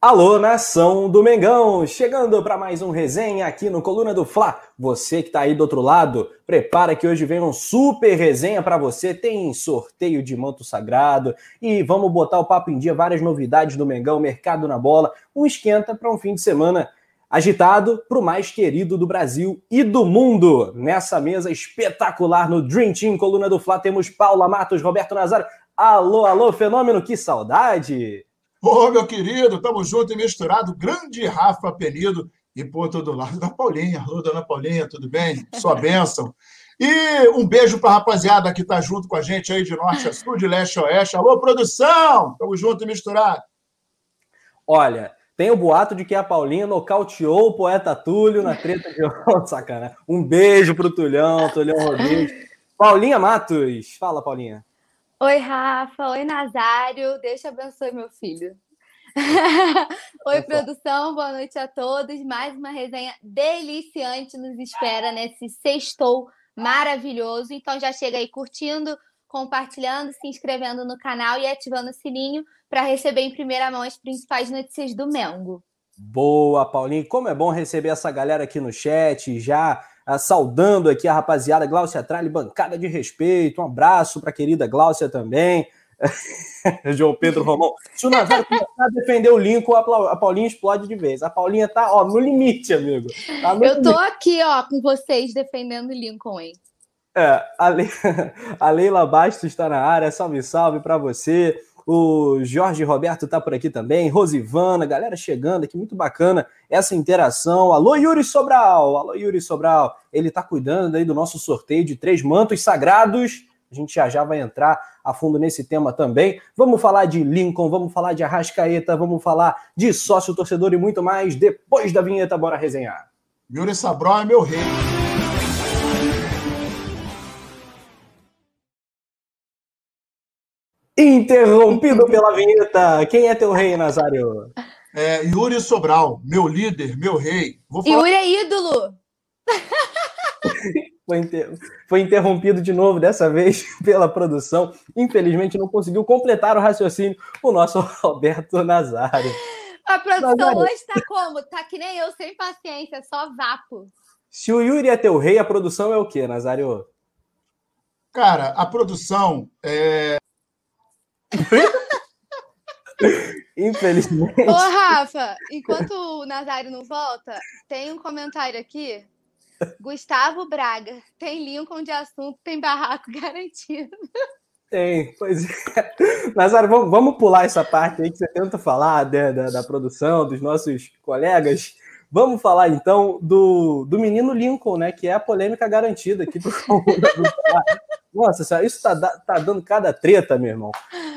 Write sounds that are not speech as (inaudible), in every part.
Alô, nação do Mengão! Chegando para mais um resenha aqui no Coluna do Fla. Você que está aí do outro lado, prepara que hoje vem um super resenha para você. Tem sorteio de manto sagrado e vamos botar o papo em dia, várias novidades do Mengão, mercado na bola, um esquenta para um fim de semana agitado para o mais querido do Brasil e do mundo. Nessa mesa espetacular no Dream Team Coluna do Fla temos Paula Matos, Roberto Nazário. Alô, alô, fenômeno, que saudade! Ô, meu querido, estamos junto e misturado. Grande Rafa Penido. E, pô, tô do lado da Paulinha. Alô, dona Paulinha, tudo bem? Sua (laughs) bênção. E um beijo para a rapaziada que está junto com a gente aí de norte a sul, de leste a oeste. Alô, produção! Estamos junto e misturado. Olha, tem o boato de que a Paulinha nocauteou o poeta Túlio na treta de (laughs) ontem, sacana. Um beijo pro Tulhão, Tulhão Rodrigues. (laughs) Paulinha Matos. Fala, Paulinha. Oi, Rafa. Oi, Nazário. Deus te abençoe, meu filho. (laughs) Oi, produção. Boa noite a todos. Mais uma resenha deliciante nos espera nesse sextou maravilhoso. Então já chega aí curtindo, compartilhando, se inscrevendo no canal e ativando o sininho para receber em primeira mão as principais notícias do Mengo. Boa, Paulinho. Como é bom receber essa galera aqui no chat, já ah, saudando aqui a rapaziada Glaucia Tralli, bancada de respeito. Um abraço para a querida Glaucia também. (laughs) João Pedro Romão. Se o Nazário começar a defender o Lincoln, a Paulinha explode de vez. A Paulinha tá ó, no limite, amigo. Tá no Eu tô limite. aqui, ó, com vocês defendendo o Lincoln, hein? É, a, Le... (laughs) a Leila Bastos está na área. Salve, salve para você. O Jorge Roberto está por aqui também, Rosivana, galera chegando aqui, muito bacana essa interação. Alô, Yuri Sobral! Alô, Yuri Sobral! Ele está cuidando aí do nosso sorteio de três mantos sagrados. A gente já já vai entrar a fundo nesse tema também. Vamos falar de Lincoln, vamos falar de Arrascaeta, vamos falar de sócio torcedor e muito mais depois da vinheta. Bora resenhar. Yuri Sobral é meu rei. Interrompido pela vinheta. Quem é teu rei, Nazário? É, Yuri Sobral, meu líder, meu rei. Vou falar... Yuri é ídolo! (laughs) Foi, inter... Foi, interrompido de novo, dessa vez (laughs) pela produção. Infelizmente, não conseguiu completar o raciocínio o nosso (laughs) Roberto Nazário. A produção Nazário. hoje tá como? Tá que nem eu, sem paciência, só vapo. Se o Yuri é teu rei, a produção é o quê, Nazário? Cara, a produção é Infelizmente. Ô, Rafa, enquanto o Nazário não volta, tem um comentário aqui. Gustavo Braga, tem Lincoln de assunto, tem barraco (laughs) garantido. Tem, pois é. Nazário, vamos, vamos pular essa parte aí que você tenta falar da, da, da produção, dos nossos colegas. Vamos falar então do, do menino Lincoln, né? Que é a polêmica garantida aqui pro (laughs) Nossa, isso tá, tá dando cada treta, meu irmão.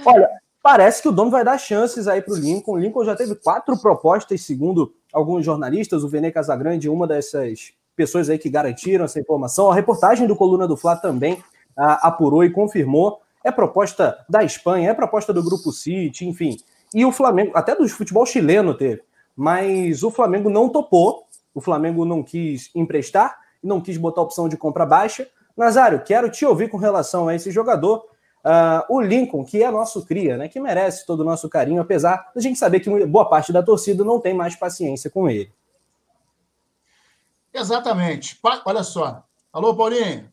Olha, parece que o dono vai dar chances aí pro Lincoln. O Lincoln já teve quatro propostas, segundo alguns jornalistas, o Vene Casagrande, uma dessas pessoas aí que garantiram essa informação. A reportagem do Coluna do Fla também ah, apurou e confirmou. É proposta da Espanha, é proposta do Grupo City, enfim. E o Flamengo, até do futebol chileno teve mas o Flamengo não topou, o Flamengo não quis emprestar, não quis botar opção de compra baixa. Nazário, quero te ouvir com relação a esse jogador, uh, o Lincoln, que é nosso cria, né, que merece todo o nosso carinho, apesar da gente saber que boa parte da torcida não tem mais paciência com ele. Exatamente. Olha só. Alô, Paulinho.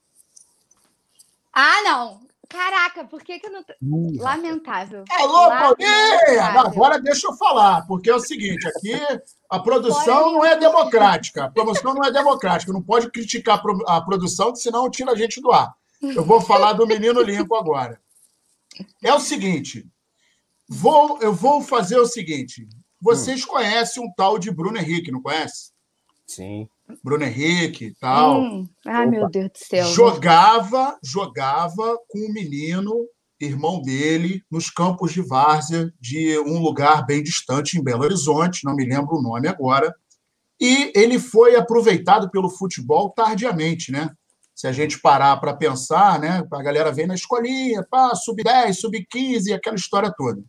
Ah, não. Caraca, por que, que eu não. Lamentável. Alô, Paulinha! Agora deixa eu falar, porque é o seguinte: aqui a produção não é democrática. A produção não é democrática. Não pode criticar a produção, senão tira a gente do ar. Eu vou falar do menino Limpo agora. É o seguinte: vou, eu vou fazer o seguinte. Vocês hum. conhecem um tal de Bruno Henrique, não conhece? Sim. Bruno Henrique e tal. Hum. Ai, Opa. meu Deus do céu. Jogava, jogava com o menino, irmão dele, nos campos de várzea de um lugar bem distante em Belo Horizonte, não me lembro o nome agora. E ele foi aproveitado pelo futebol tardiamente, né? Se a gente parar para pensar, né? A galera vem na escolinha, pá, sub-10, sub-15, aquela história toda.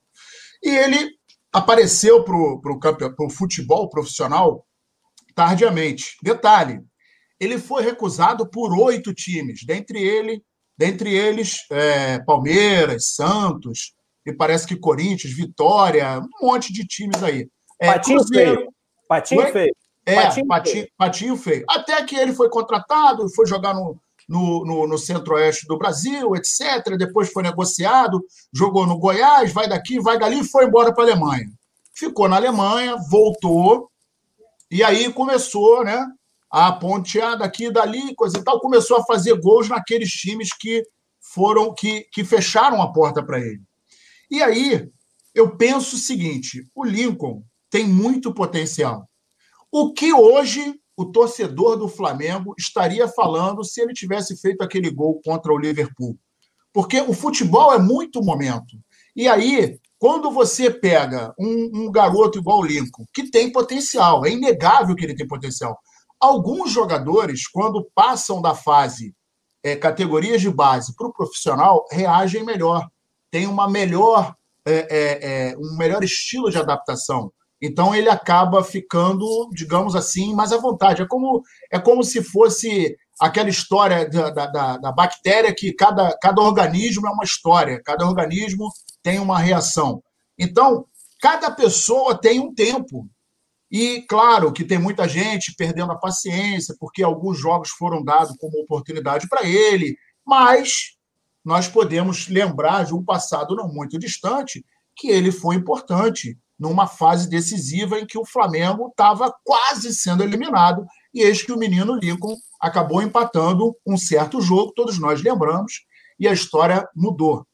E ele apareceu para o futebol profissional tardiamente. Detalhe, ele foi recusado por oito times, dentre, ele, dentre eles é, Palmeiras, Santos, e parece que Corinthians, Vitória, um monte de times aí. É, patinho Cruzeiro, feio. Patinho Oi? feio. É, patinho, patinho, feio. patinho feio. Até que ele foi contratado, foi jogar no, no, no, no centro-oeste do Brasil, etc. Depois foi negociado, jogou no Goiás, vai daqui, vai dali e foi embora para a Alemanha. Ficou na Alemanha, voltou, e aí começou né, a pontear daqui e dali, coisa e tal, começou a fazer gols naqueles times que foram que, que fecharam a porta para ele. E aí eu penso o seguinte: o Lincoln tem muito potencial. O que hoje o torcedor do Flamengo estaria falando se ele tivesse feito aquele gol contra o Liverpool. Porque o futebol é muito momento. E aí, quando você pega um, um, garoto igual o Lincoln, que tem potencial, é inegável que ele tem potencial. Alguns jogadores, quando passam da fase é, categorias de base para o profissional, reagem melhor, tem uma melhor, é, é, é um melhor estilo de adaptação. Então ele acaba ficando, digamos assim, mais à vontade. É como, é como se fosse aquela história da, da, da, bactéria que cada, cada organismo é uma história, cada organismo tem uma reação. Então, cada pessoa tem um tempo. E claro que tem muita gente perdendo a paciência, porque alguns jogos foram dados como oportunidade para ele, mas nós podemos lembrar de um passado não muito distante que ele foi importante numa fase decisiva em que o Flamengo estava quase sendo eliminado, e eis que o menino Lincoln acabou empatando um certo jogo, todos nós lembramos, e a história mudou.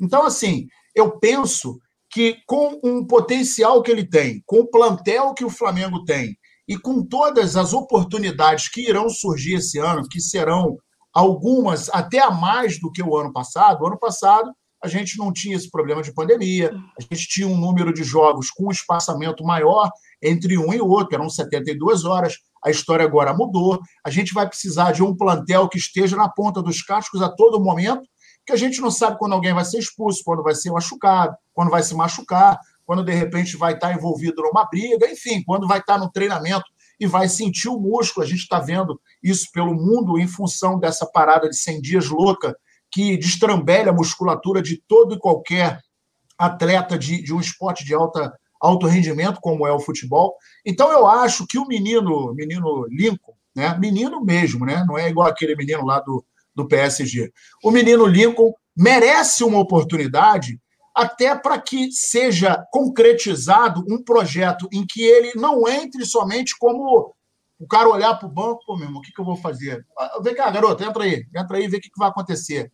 Então, assim, eu penso que com um potencial que ele tem, com o plantel que o Flamengo tem, e com todas as oportunidades que irão surgir esse ano, que serão algumas até a mais do que o ano passado, o ano passado a gente não tinha esse problema de pandemia, a gente tinha um número de jogos com um espaçamento maior entre um e outro, eram 72 horas. A história agora mudou. A gente vai precisar de um plantel que esteja na ponta dos cascos a todo momento, que a gente não sabe quando alguém vai ser expulso, quando vai ser machucado, quando vai se machucar, quando de repente vai estar envolvido numa briga, enfim, quando vai estar no treinamento e vai sentir o músculo. A gente está vendo isso pelo mundo em função dessa parada de 100 dias louca que destrambelha a musculatura de todo e qualquer atleta de, de um esporte de alta, alto rendimento, como é o futebol. Então, eu acho que o menino, menino Lincoln, né? menino mesmo, né? não é igual aquele menino lá do, do PSG. O menino Lincoln merece uma oportunidade até para que seja concretizado um projeto em que ele não entre somente como o cara olhar para o banco, pô, meu irmão, o que, que eu vou fazer? Ah, vem cá, garoto, entra aí, entra aí vê o que, que vai acontecer.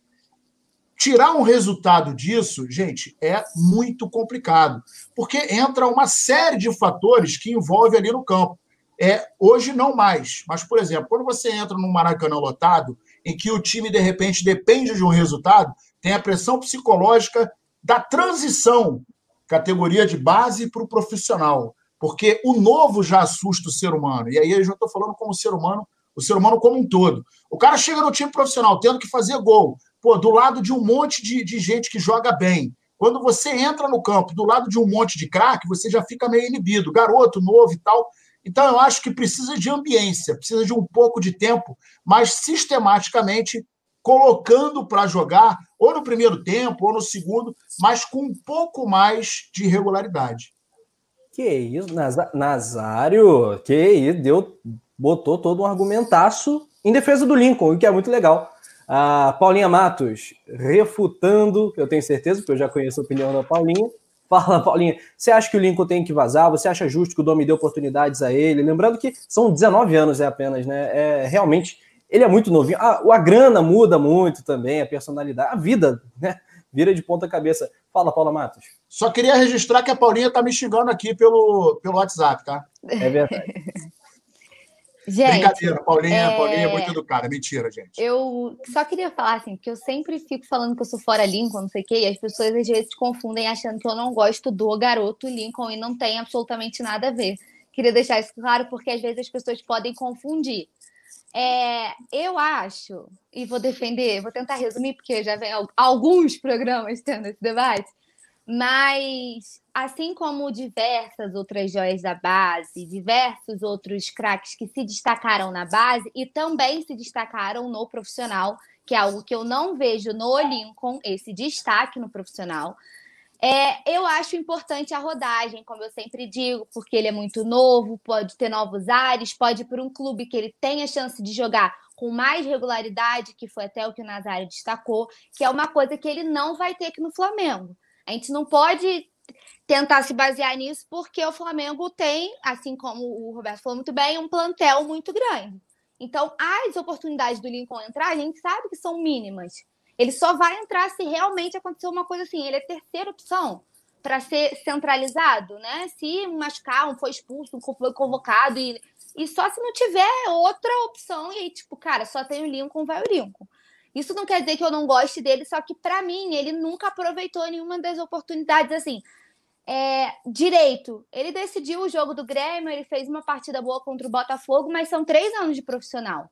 Tirar um resultado disso, gente, é muito complicado, porque entra uma série de fatores que envolve ali no campo. É, hoje não mais, mas, por exemplo, quando você entra num Maracanã lotado, em que o time, de repente, depende de um resultado, tem a pressão psicológica da transição, categoria de base para o profissional. Porque o novo já assusta o ser humano. E aí eu já estou falando como ser humano, o ser humano como um todo. O cara chega no time profissional tendo que fazer gol, pô, do lado de um monte de, de gente que joga bem. Quando você entra no campo do lado de um monte de craque, você já fica meio inibido, garoto, novo e tal. Então, eu acho que precisa de ambiência, precisa de um pouco de tempo, mas sistematicamente colocando para jogar, ou no primeiro tempo, ou no segundo, mas com um pouco mais de regularidade. Que isso, Nazário, que isso, deu, botou todo um argumentaço em defesa do Lincoln, o que é muito legal. A Paulinha Matos refutando, eu tenho certeza, porque eu já conheço a opinião da Paulinha. Fala, Paulinha, você acha que o Lincoln tem que vazar? Você acha justo que o Domi dê oportunidades a ele? Lembrando que são 19 anos é apenas, né? É, realmente, ele é muito novinho. A, a grana muda muito também, a personalidade, a vida, né? Vira de ponta cabeça. Fala, Paula Matos. Só queria registrar que a Paulinha tá me xingando aqui pelo, pelo WhatsApp, tá? É verdade. (laughs) Gente, Brincadeira, Paulinha, é... Paulinha é muito educada. Mentira, gente. Eu só queria falar assim, porque eu sempre fico falando que eu sou fora Lincoln, não sei o quê, e as pessoas às vezes confundem achando que eu não gosto do garoto Lincoln e não tem absolutamente nada a ver. Queria deixar isso claro, porque às vezes as pessoas podem confundir. É, eu acho, e vou defender, vou tentar resumir, porque já vem alguns programas tendo esse debate, mas, assim como diversas outras joias da base, diversos outros craques que se destacaram na base e também se destacaram no profissional, que é algo que eu não vejo no Lincoln, esse destaque no profissional. É, eu acho importante a rodagem, como eu sempre digo, porque ele é muito novo, pode ter novos ares, pode ir para um clube que ele tenha chance de jogar com mais regularidade, que foi até o que o Nazário destacou, que é uma coisa que ele não vai ter aqui no Flamengo. A gente não pode tentar se basear nisso, porque o Flamengo tem, assim como o Roberto falou muito bem, um plantel muito grande. Então, as oportunidades do Lincoln entrar, a gente sabe que são mínimas. Ele só vai entrar se realmente acontecer uma coisa assim. Ele é terceira opção para ser centralizado, né? Se machucar, um foi expulso, um foi convocado e, e só se não tiver outra opção e aí tipo, cara, só tem o Lincoln, vai o Lincoln. Isso não quer dizer que eu não goste dele, só que para mim ele nunca aproveitou nenhuma das oportunidades assim. É, direito. Ele decidiu o jogo do Grêmio, ele fez uma partida boa contra o Botafogo, mas são três anos de profissional.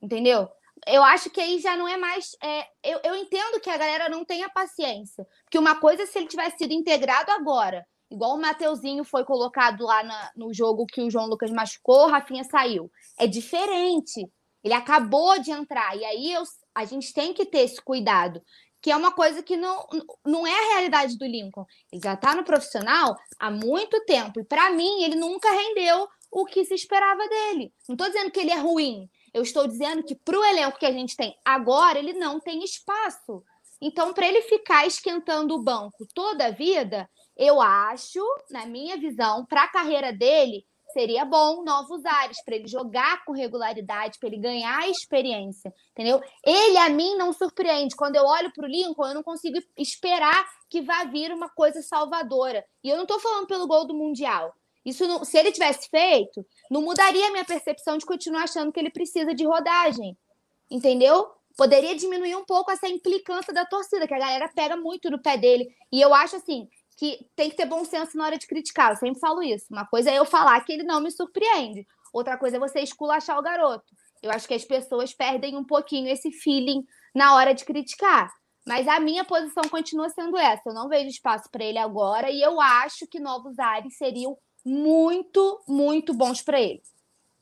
Entendeu? eu acho que aí já não é mais. É, eu, eu entendo que a galera não tenha paciência. Porque uma coisa é se ele tivesse sido integrado agora, igual o Mateuzinho foi colocado lá na, no jogo que o João Lucas machucou, o Rafinha saiu. É diferente. Ele acabou de entrar. E aí eu, a gente tem que ter esse cuidado. Que é uma coisa que não, não é a realidade do Lincoln. Ele já está no profissional há muito tempo. E para mim, ele nunca rendeu o que se esperava dele. Não estou dizendo que ele é ruim. Eu estou dizendo que para o elenco que a gente tem agora, ele não tem espaço. Então, para ele ficar esquentando o banco toda a vida, eu acho, na minha visão, para a carreira dele, seria bom novos ares, para ele jogar com regularidade, para ele ganhar experiência, entendeu? Ele, a mim, não surpreende. Quando eu olho para o Lincoln, eu não consigo esperar que vá vir uma coisa salvadora. E eu não estou falando pelo gol do Mundial. Isso não, se ele tivesse feito, não mudaria a minha percepção de continuar achando que ele precisa de rodagem. Entendeu? Poderia diminuir um pouco essa implicância da torcida, que a galera pega muito no pé dele. E eu acho assim que tem que ter bom senso na hora de criticar. Eu sempre falo isso. Uma coisa é eu falar que ele não me surpreende. Outra coisa é você esculachar o garoto. Eu acho que as pessoas perdem um pouquinho esse feeling na hora de criticar. Mas a minha posição continua sendo essa. Eu não vejo espaço para ele agora e eu acho que novos ares seriam muito, muito bons para ele.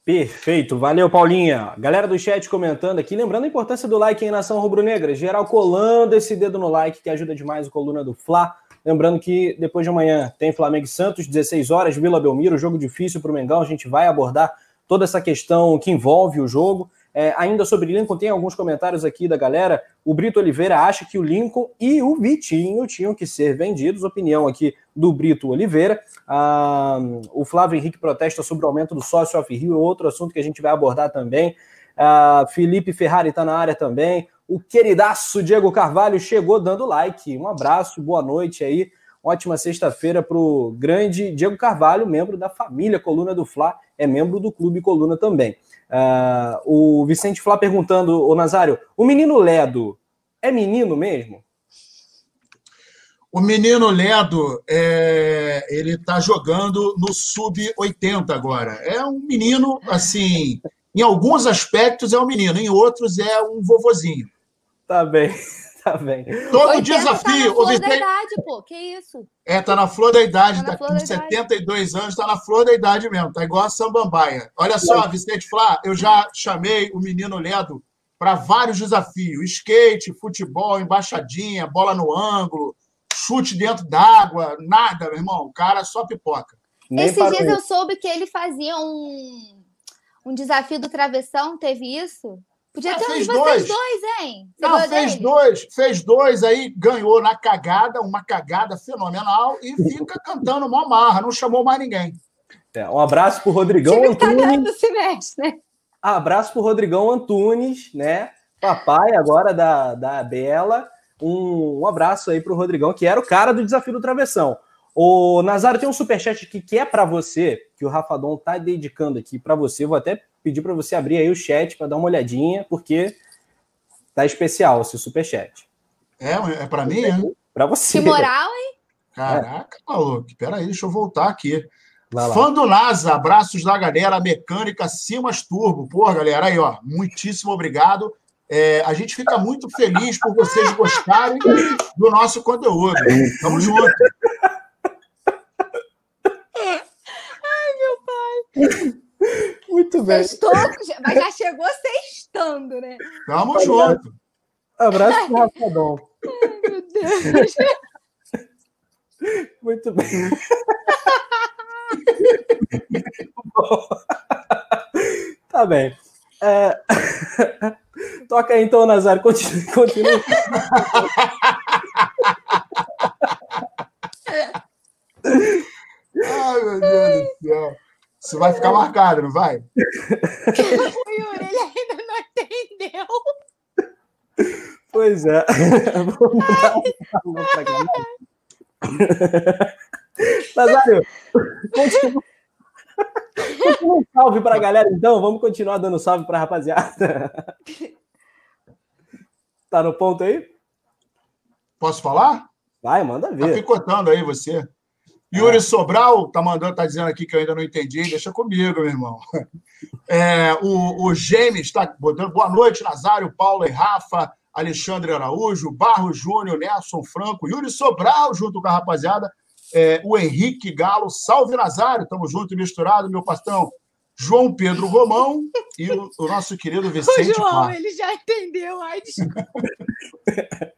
Perfeito, valeu Paulinha. Galera do chat comentando aqui, lembrando a importância do like em Nação Rubro-Negra. Geral colando esse dedo no like que ajuda demais o Coluna do Fla. Lembrando que depois de amanhã tem Flamengo e Santos, 16 horas, Vila Belmiro, jogo difícil para o Mengão. A gente vai abordar toda essa questão que envolve o jogo. É, ainda sobre Lincoln, tem alguns comentários aqui da galera. O Brito Oliveira acha que o Lincoln e o Vitinho tinham que ser vendidos. Opinião aqui do Brito Oliveira. Ah, o Flávio Henrique protesta sobre o aumento do sócio off-rio, outro assunto que a gente vai abordar também. Ah, Felipe Ferrari está na área também. O queridaço Diego Carvalho chegou dando like. Um abraço, boa noite aí. Ótima sexta-feira para o grande Diego Carvalho, membro da família Coluna do Fla, é membro do Clube Coluna também. Uh, o Vicente Flá perguntando, o Nazário, o menino Ledo é menino mesmo? O menino Ledo, é, ele está jogando no sub-80 agora. É um menino, assim, em alguns aspectos é um menino, em outros é um vovozinho. Tá bem. (laughs) Tá bem. Todo tá desafio. Tá na flor da idade, pô. Que isso? É, tá na flor da idade. Tá, tá com 72 idade. anos, tá na flor da idade mesmo. Tá igual a Sambambaia. Olha só, Vicente Flá, eu já chamei o menino Ledo para vários desafios: skate, futebol, embaixadinha, bola no ângulo, chute dentro d'água, nada, meu irmão. O cara só pipoca. Nem Esses dias eu soube que ele fazia um, um desafio do travessão, teve isso? Podia ah, ter um de vocês dois, hein? Você Não, fez dele? dois, fez dois aí, ganhou na cagada, uma cagada fenomenal, e fica cantando mó marra, não chamou mais ninguém. É, um abraço pro Rodrigão Antunes. Semestre, né? Abraço pro Rodrigão Antunes, né? Papai agora da, da Bela. Um, um abraço aí pro Rodrigão, que era o cara do desafio do travessão. O Nazário tem um superchat aqui que é para você, que o Rafadon tá dedicando aqui para você. Vou até pedir para você abrir aí o chat para dar uma olhadinha, porque tá especial esse superchat. É, é para mim, é? Para você. Que moral, hein? Caraca, é. maluco. Peraí, deixa eu voltar aqui. Fã do NASA, abraços da galera, mecânica Simas Turbo. Pô, galera, aí, ó, muitíssimo obrigado. É, a gente fica muito feliz por vocês gostarem do nosso conteúdo. Tamo junto. (laughs) Ai, meu pai. Muito bem. Sextou, mas já chegou sextando, né? Tamo junto. Abraço pro Rafadão. Ai, meu Deus. (laughs) Muito bem. (laughs) tá bem. É... (laughs) Toca aí então, Nazário, continue. continue. Ai, meu Deus do céu. Isso vai ficar marcado, não vai? O Yuri, ele ainda não entendeu. Pois é. Vamos dar um Nazário, continua. Continua um salve para a galera, então. Vamos continuar dando salve para a rapaziada. Tá no ponto aí? Posso falar? Vai, manda Tá ver. picotando aí você. Yuri Sobral tá mandando, tá dizendo aqui que eu ainda não entendi. Deixa comigo, meu irmão. (laughs) É, o, o James está botando boa noite, Nazário, Paulo e Rafa, Alexandre Araújo, Barro Júnior, Nelson Franco, Yuri Sobral, junto com a rapaziada. É, o Henrique Galo, salve Nazário, estamos junto e misturado, meu pastão. João Pedro Romão e o, o nosso querido (laughs) O Vicente João, Clark. ele já entendeu. Ai, desculpa. (laughs)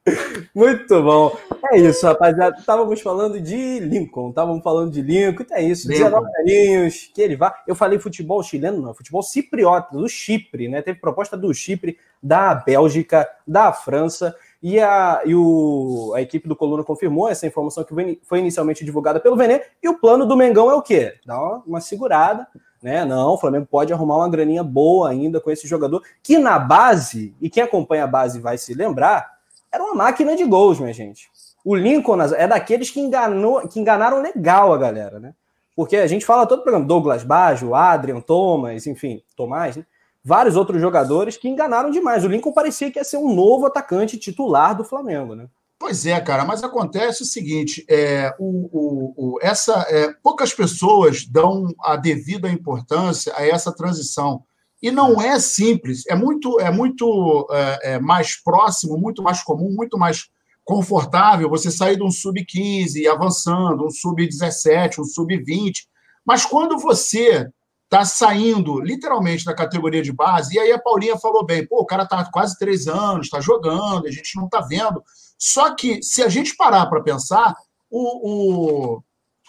Muito bom. É isso, rapaziada. Estávamos falando de Lincoln, estávamos falando de Lincoln, então é isso. Lincoln. 19 aninhos, que ele vá. Eu falei futebol chileno, não, futebol cipriota, do Chipre, né? Teve proposta do Chipre, da Bélgica, da França. E, a, e o, a equipe do Coluna confirmou essa informação que foi- inicialmente divulgada pelo Venê. E o plano do Mengão é o quê? Dar uma, uma segurada, né? Não, o Flamengo pode arrumar uma graninha boa ainda com esse jogador, que na base, e quem acompanha a base vai se lembrar, era uma máquina de gols, minha gente. O Lincoln é daqueles que, enganou, que enganaram legal a galera, né? Porque a gente fala todo programa, Douglas Baggio, Adrian, Thomas, enfim, Tomás, né? vários outros jogadores que enganaram demais. O Lincoln parecia que ia ser um novo atacante titular do Flamengo, né? Pois é, cara, mas acontece o seguinte: é, o, o- o- essa, é, poucas pessoas dão a devida importância a essa transição. E não é simples, é muito, é muito é, é, mais próximo, muito mais comum, muito mais confortável você sair de um sub-15 e avançando, um sub-17, um sub-20. Mas quando você está saindo literalmente da categoria de base, e aí a Paulinha falou bem, pô, o cara está quase três anos, está jogando, a gente não está vendo. Só que, se a gente parar para pensar, o, o,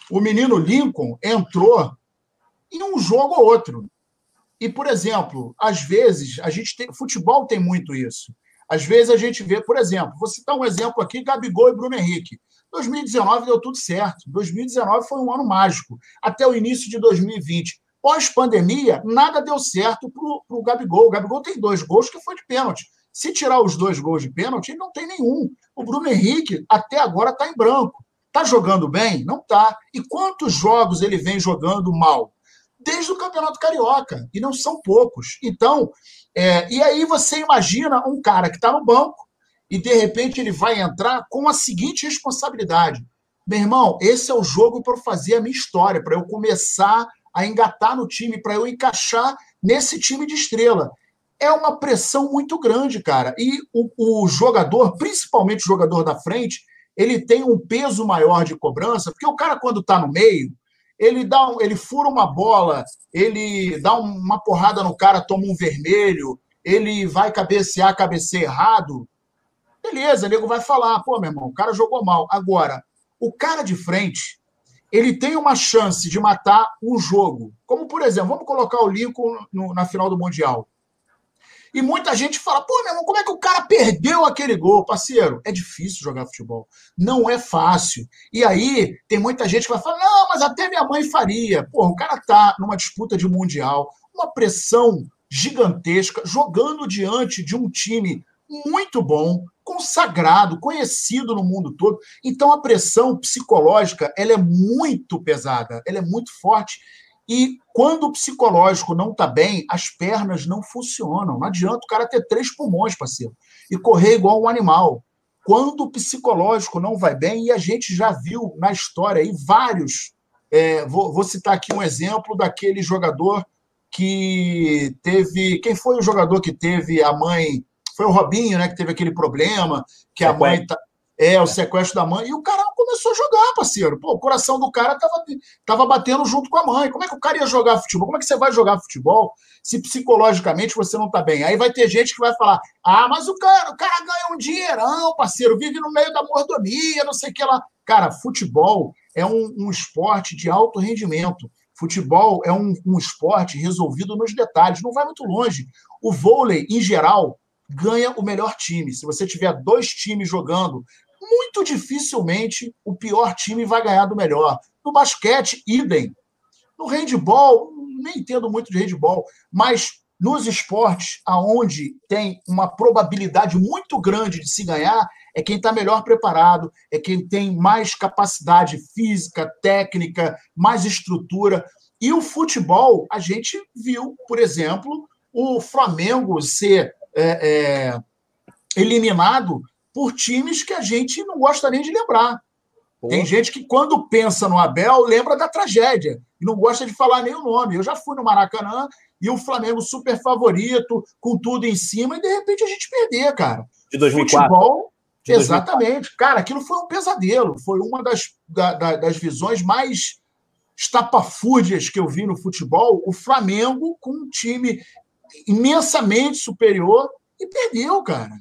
o menino Lincoln entrou em um jogo ou outro. E, por exemplo, às vezes, a gente tem. Futebol tem muito isso. Às vezes a gente vê, por exemplo, vou citar um exemplo aqui: Gabigol e Bruno Henrique. 2019 deu tudo certo. 2019 foi um ano mágico. Até o início de 2020. Pós-pandemia, nada deu certo para o Gabigol. O Gabigol tem dois gols que foi de pênalti. Se tirar os dois gols de pênalti, ele não tem nenhum. O Bruno Henrique, até agora, está em branco. Está jogando bem? Não está. E quantos jogos ele vem jogando mal? Desde o Campeonato Carioca. E não são poucos. Então, é, e aí você imagina um cara que está no banco e, de repente, ele vai entrar com a seguinte responsabilidade. Meu irmão, esse é o jogo para eu fazer a minha história, para eu começar a engatar no time, para eu encaixar nesse time de estrela é uma pressão muito grande, cara. E o, o, jogador, principalmente o jogador da frente, ele tem um peso maior de cobrança, porque o cara, quando está no meio, ele dá um, ele fura uma bola, ele dá uma porrada no cara, toma um vermelho, ele vai cabecear, cabecear errado. Beleza, o nego vai falar, pô, meu irmão, o cara jogou mal. Agora, o cara de frente, ele tem uma chance de matar um jogo. Como, por exemplo, vamos colocar o Lincoln no, na final do Mundial. E muita gente fala, pô, meu irmão, como é que o cara perdeu aquele gol, parceiro? É difícil jogar futebol. Não é fácil. E aí, tem muita gente que vai falar, não, mas até minha mãe faria. Pô, o cara tá numa disputa de mundial, uma pressão gigantesca, jogando diante de um time muito bom, consagrado, conhecido no mundo todo. Então, a pressão psicológica, ela é muito pesada, ela é muito forte. E quando o psicológico não está bem, as pernas não funcionam. Não adianta o cara ter três pulmões, parceiro, e correr igual um animal. Quando o psicológico não vai bem, e a gente já viu na história aí vários. É, vou, vou, citar aqui um exemplo daquele jogador que teve. Quem foi o jogador que teve a mãe? Foi o Robinho, né? Que teve aquele problema, que a mãe. Tá, é, o sequestro da mãe. E o cara começou a jogar, parceiro. Pô, o coração do cara tava, tava batendo junto com a mãe. Como é que o cara ia jogar futebol? Como é que você vai jogar futebol se psicologicamente você não tá bem? Aí vai ter gente que vai falar: ah, mas o cara, o cara ganha um dinheirão, parceiro, vive no meio da mordomia, não sei o que lá. Cara, futebol é um, um esporte de alto rendimento. Futebol é um, um esporte resolvido nos detalhes, não vai muito longe. O vôlei, em geral, ganha o melhor time. Se você tiver dois times jogando, muito dificilmente o pior time vai ganhar do melhor. No basquete, idem. No handball, nem entendo muito de handball, mas nos esportes aonde tem uma probabilidade muito grande de se ganhar, é quem está melhor preparado, é quem tem mais capacidade física, técnica, mais estrutura. E o futebol, a gente viu, por exemplo, o Flamengo ser é, é, eliminado por times que a gente não gosta nem de lembrar. Pô. Tem gente que, quando pensa no Abel, lembra da tragédia e não gosta de falar nem o nome. Eu já fui no Maracanã e o Flamengo super favorito, com tudo em cima, e de repente a gente perder, cara. De 2004. Futebol, de exatamente. 2004. Cara, aquilo foi um pesadelo. Foi uma das, da, das visões mais estapafúrdias que eu vi no futebol. O Flamengo com um time imensamente superior e perdeu, cara.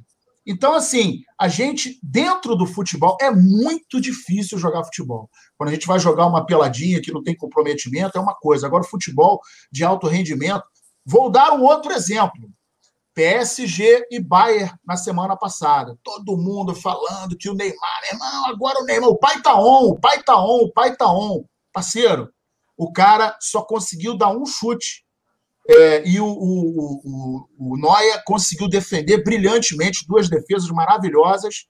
Então, assim, a gente, dentro do futebol, é muito difícil jogar futebol. Quando a gente vai jogar uma peladinha que não tem comprometimento, é uma coisa. Agora, futebol de alto rendimento. Vou dar um outro exemplo. PSG e Bayern na semana passada. Todo mundo falando que o Neymar, irmão, agora o Neymar, o pai tá on, o pai tá on, o pai tá on. Parceiro, o cara só conseguiu dar um chute é, e o, o, o, o Noia conseguiu defender brilhantemente, duas defesas maravilhosas.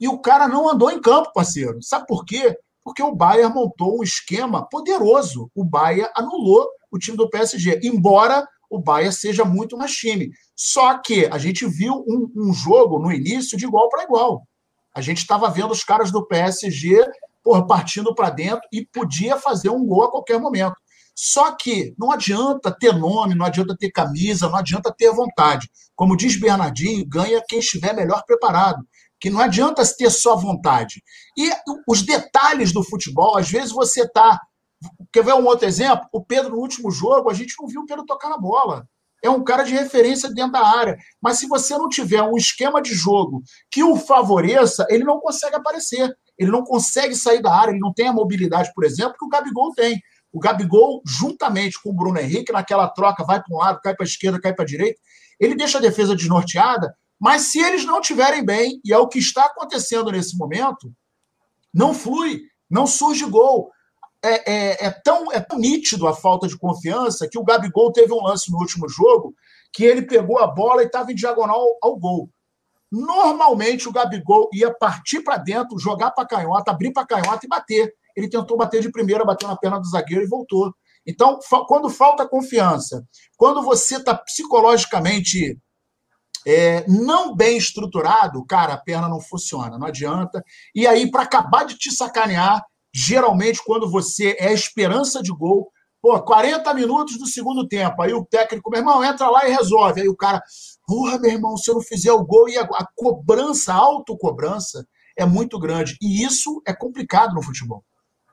E o cara não andou em campo, parceiro. Sabe por quê? Porque o Bayern montou um esquema poderoso. O Bayern anulou o time do PSG, embora o Bayern seja muito mais time. Só que a gente viu um, um jogo no início de igual para igual. A gente estava vendo os caras do PSG porra, partindo para dentro e podia fazer um gol a qualquer momento. Só que não adianta ter nome, não adianta ter camisa, não adianta ter vontade. Como diz Bernardinho, ganha quem estiver melhor preparado. Que não adianta ter só vontade. E os detalhes do futebol, às vezes você está. Quer ver um outro exemplo? O Pedro, no último jogo, a gente não viu o Pedro tocar na bola. É um cara de referência dentro da área. Mas se você não tiver um esquema de jogo que o favoreça, ele não consegue aparecer. Ele não consegue sair da área, ele não tem a mobilidade, por exemplo, que o Gabigol tem. O Gabigol, juntamente com o Bruno Henrique, naquela troca, vai para um lado, cai para a esquerda, cai para a direita, ele deixa a defesa desnorteada, mas se eles não tiverem bem, e é o que está acontecendo nesse momento, não flui, não surge gol. É, é, é, tão, é tão nítido a falta de confiança que o Gabigol teve um lance no último jogo que ele pegou a bola e estava em diagonal ao gol. Normalmente o Gabigol ia partir para dentro, jogar para canhota, abrir para canhota e bater ele tentou bater de primeira, bateu na perna do zagueiro e voltou. Então, quando falta confiança, quando você está psicologicamente é, não bem estruturado, cara, a perna não funciona, não adianta. E aí, para acabar de te sacanear, geralmente, quando você é esperança de gol, pô, 40 minutos do segundo tempo, aí o técnico, meu irmão, entra lá e resolve. Aí o cara, porra, meu irmão, se eu não fizer o gol, e a, a cobrança, a autocobrança é muito grande. E isso é complicado no futebol.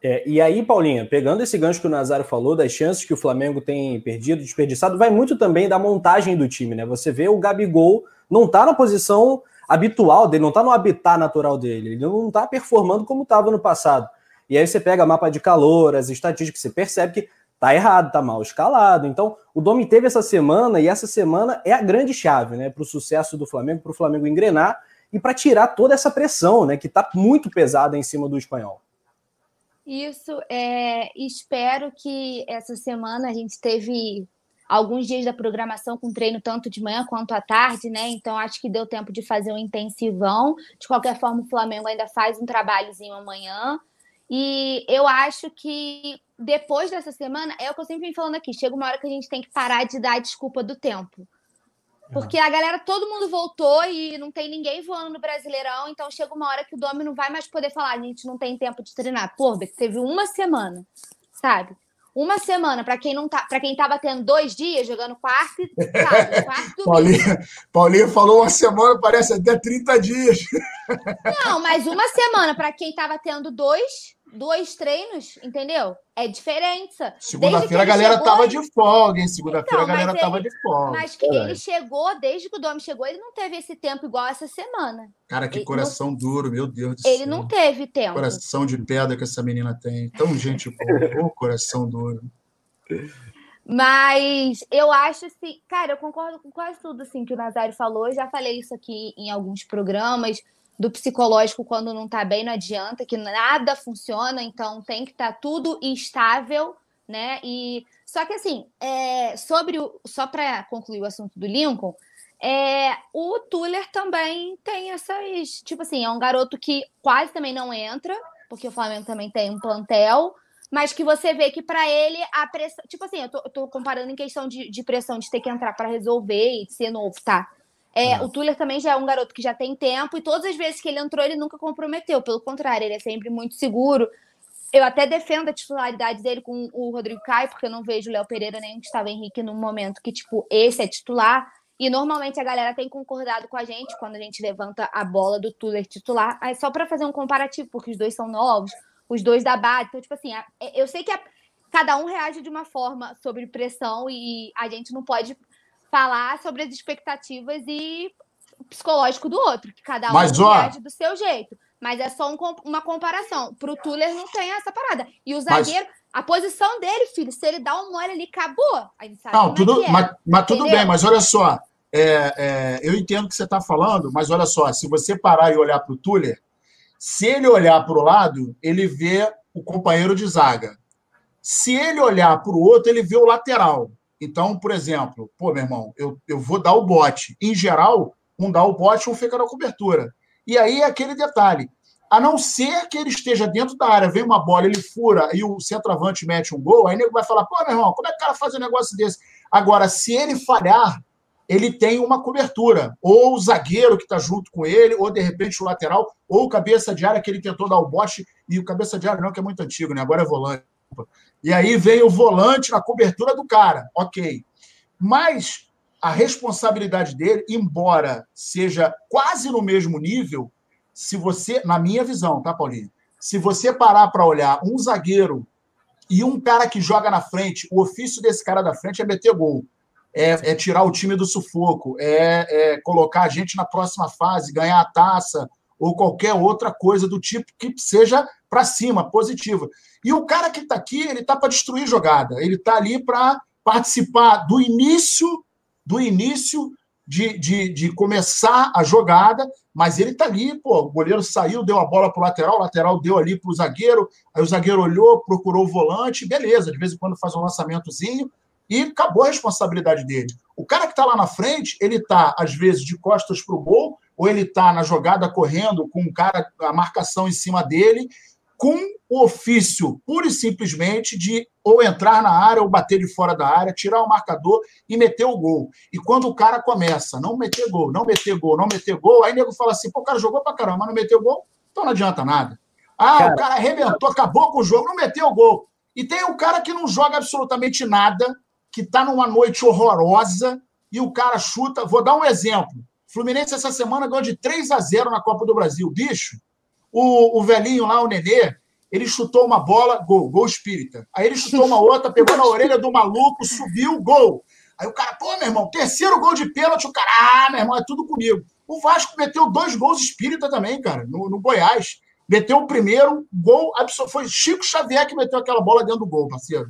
É, e aí, Paulinha, pegando esse gancho que o Nazário falou, das chances que o Flamengo tem perdido, desperdiçado, vai muito também da montagem do time, né? Você vê o Gabigol não tá na posição habitual dele, não tá no habitat natural dele, ele não tá performando como estava no passado. E aí você pega mapa de calor, as estatísticas, você percebe que tá errado, tá mal escalado. Então, o Domi teve essa semana e essa semana é a grande chave, né, para o sucesso do Flamengo, para o Flamengo engrenar e para tirar toda essa pressão, né, que tá muito pesada em cima do espanhol. Isso, é, espero que essa semana a gente teve alguns dias da programação com treino tanto de manhã quanto à tarde, né? Então acho que deu tempo de fazer um intensivão. De qualquer forma, o Flamengo ainda faz um trabalhozinho amanhã. E eu acho que depois dessa semana, é o que eu sempre vim falando aqui, chega uma hora que a gente tem que parar de dar a desculpa do tempo. Porque a galera, todo mundo voltou e não tem ninguém voando no Brasileirão, então chega uma hora que o Domi não vai mais poder falar, a gente não tem tempo de treinar. Pô, teve uma semana, sabe? uma semana, para quem não tá, para quem tava tendo dois dias jogando quarto e sábado, quarto Paulinha, Paulinha falou uma semana, parece até 30 dias. Não, mas uma semana para quem tava tendo dois, dois treinos, entendeu? É diferença. Segunda-feira a galera chegou, tava de folga, hein? Segunda-feira então, a galera ele, tava de folga. Mas que é. ele chegou, desde que o Domi chegou, ele não teve esse tempo igual essa semana. Cara, que ele coração não, duro, meu Deus do céu. Ele não teve tempo. Coração de pedra que essa menina tem. Tão gente boa, (laughs) coração duro. Mas eu acho assim, cara, eu concordo com quase tudo assim que o Nazário falou. Eu já falei isso aqui em alguns programas do psicológico quando não está bem, não adianta, que nada funciona, então tem que estar tá tudo estável, né? E só que assim, é, sobre o, só para concluir o assunto do Lincoln, é, o Tuller também tem essas, tipo assim, é um garoto que quase também não entra, porque o Flamengo também tem um plantel, mas que você vê que para ele a pressão, tipo assim, eu tô, tô comparando em questão de, de pressão de ter que entrar para resolver e de ser novo, tá? É, é, o Tuller também já é um garoto que já tem tempo e todas as vezes que ele entrou, ele nunca comprometeu. Pelo contrário, ele é sempre muito seguro. Eu até defendo a titularidade dele com o Rodrigo Caio, porque eu não vejo o Léo Pereira nem o Gustavo Henrique no momento que, tipo, esse é titular. E normalmente a galera tem concordado com a gente quando a gente levanta a bola do Tuller titular. É só para fazer um comparativo, porque os dois são novos, os dois da base. Então, tipo assim, eu sei que a, cada um reage de uma forma sobre pressão e a gente não pode falar sobre as expectativas e psicológico do outro, que cada um Mas, ó, do seu jeito. Mas é só um, uma comparação. Pro Tuller não tem essa parada. E o zagueiro, mas... a posição dele, filho, se ele dá um mole ali, acabou. A gente sabe não, tudo, é mas, mas tudo bem, mas olha só. É, é, eu entendo o que você está falando, mas olha só, se você parar e olhar para o Tuller, se ele olhar para o lado, ele vê o companheiro de zaga. Se ele olhar para o outro, ele vê o lateral. Então, por exemplo, pô, meu irmão, eu, eu vou dar o bote. Em geral, um dá o bote, um fica na cobertura. E aí é aquele detalhe. A não ser que ele esteja dentro da área, vem uma bola, ele fura e o centroavante mete um gol, aí o nego vai falar, pô, meu irmão, como é que o cara faz um negócio desse? Agora, se ele falhar, ele tem uma cobertura. Ou o zagueiro que está junto com ele, ou de repente o lateral, ou o cabeça de área que ele tentou dar o bote, e o cabeça de área não, que é muito antigo, né? Agora é volante. E aí vem o volante na cobertura do cara, ok. Mas a responsabilidade dele, embora seja quase no mesmo nível, se você, na minha visão, tá, Paulinho? Se você parar para olhar um zagueiro e um cara que joga na frente, o ofício desse cara da frente é meter gol. É, é tirar o time do sufoco, é, é colocar a gente na próxima fase, ganhar a taça, ou qualquer outra coisa do tipo que seja para cima, positiva. E o cara que está aqui, ele está para destruir jogada, ele está ali para participar do início, do início de, de, de começar a jogada, mas ele está ali, pô, o goleiro saiu, deu a bola para o lateral, o lateral deu ali para o zagueiro, aí o zagueiro olhou, procurou o volante, beleza, de vez em quando faz um lançamentozinho, e acabou a responsabilidade dele. O cara que está lá na frente, ele está, às vezes, de costas para o gol, ou ele está na jogada correndo com um cara, a marcação em cima dele, com o ofício pura e simplesmente de ou entrar na área ou bater de fora da área, tirar o marcador e meter o gol. E quando o cara começa não meter gol, não meter gol, não meter gol, aí o nego fala assim: pô, o cara jogou pra caramba, mas não meteu gol, então não adianta nada. Ah, cara... o cara arrebentou, acabou com o jogo, não meteu gol. E tem o cara que não joga absolutamente nada, que tá numa noite horrorosa e o cara chuta. Vou dar um exemplo. Fluminense essa semana ganhou de 3 a 0 na Copa do Brasil. Bicho, o, o velhinho lá, o Nenê, ele chutou uma bola, gol, gol espírita. Aí ele chutou uma outra, pegou na orelha do maluco, subiu, gol. Aí o cara, pô, meu irmão, terceiro gol de pênalti, o cara, ah, meu irmão, é tudo comigo. O Vasco meteu dois gols espírita também, cara, no, no Goiás. Meteu o primeiro gol, foi Chico Xavier que meteu aquela bola dentro do gol, parceiro.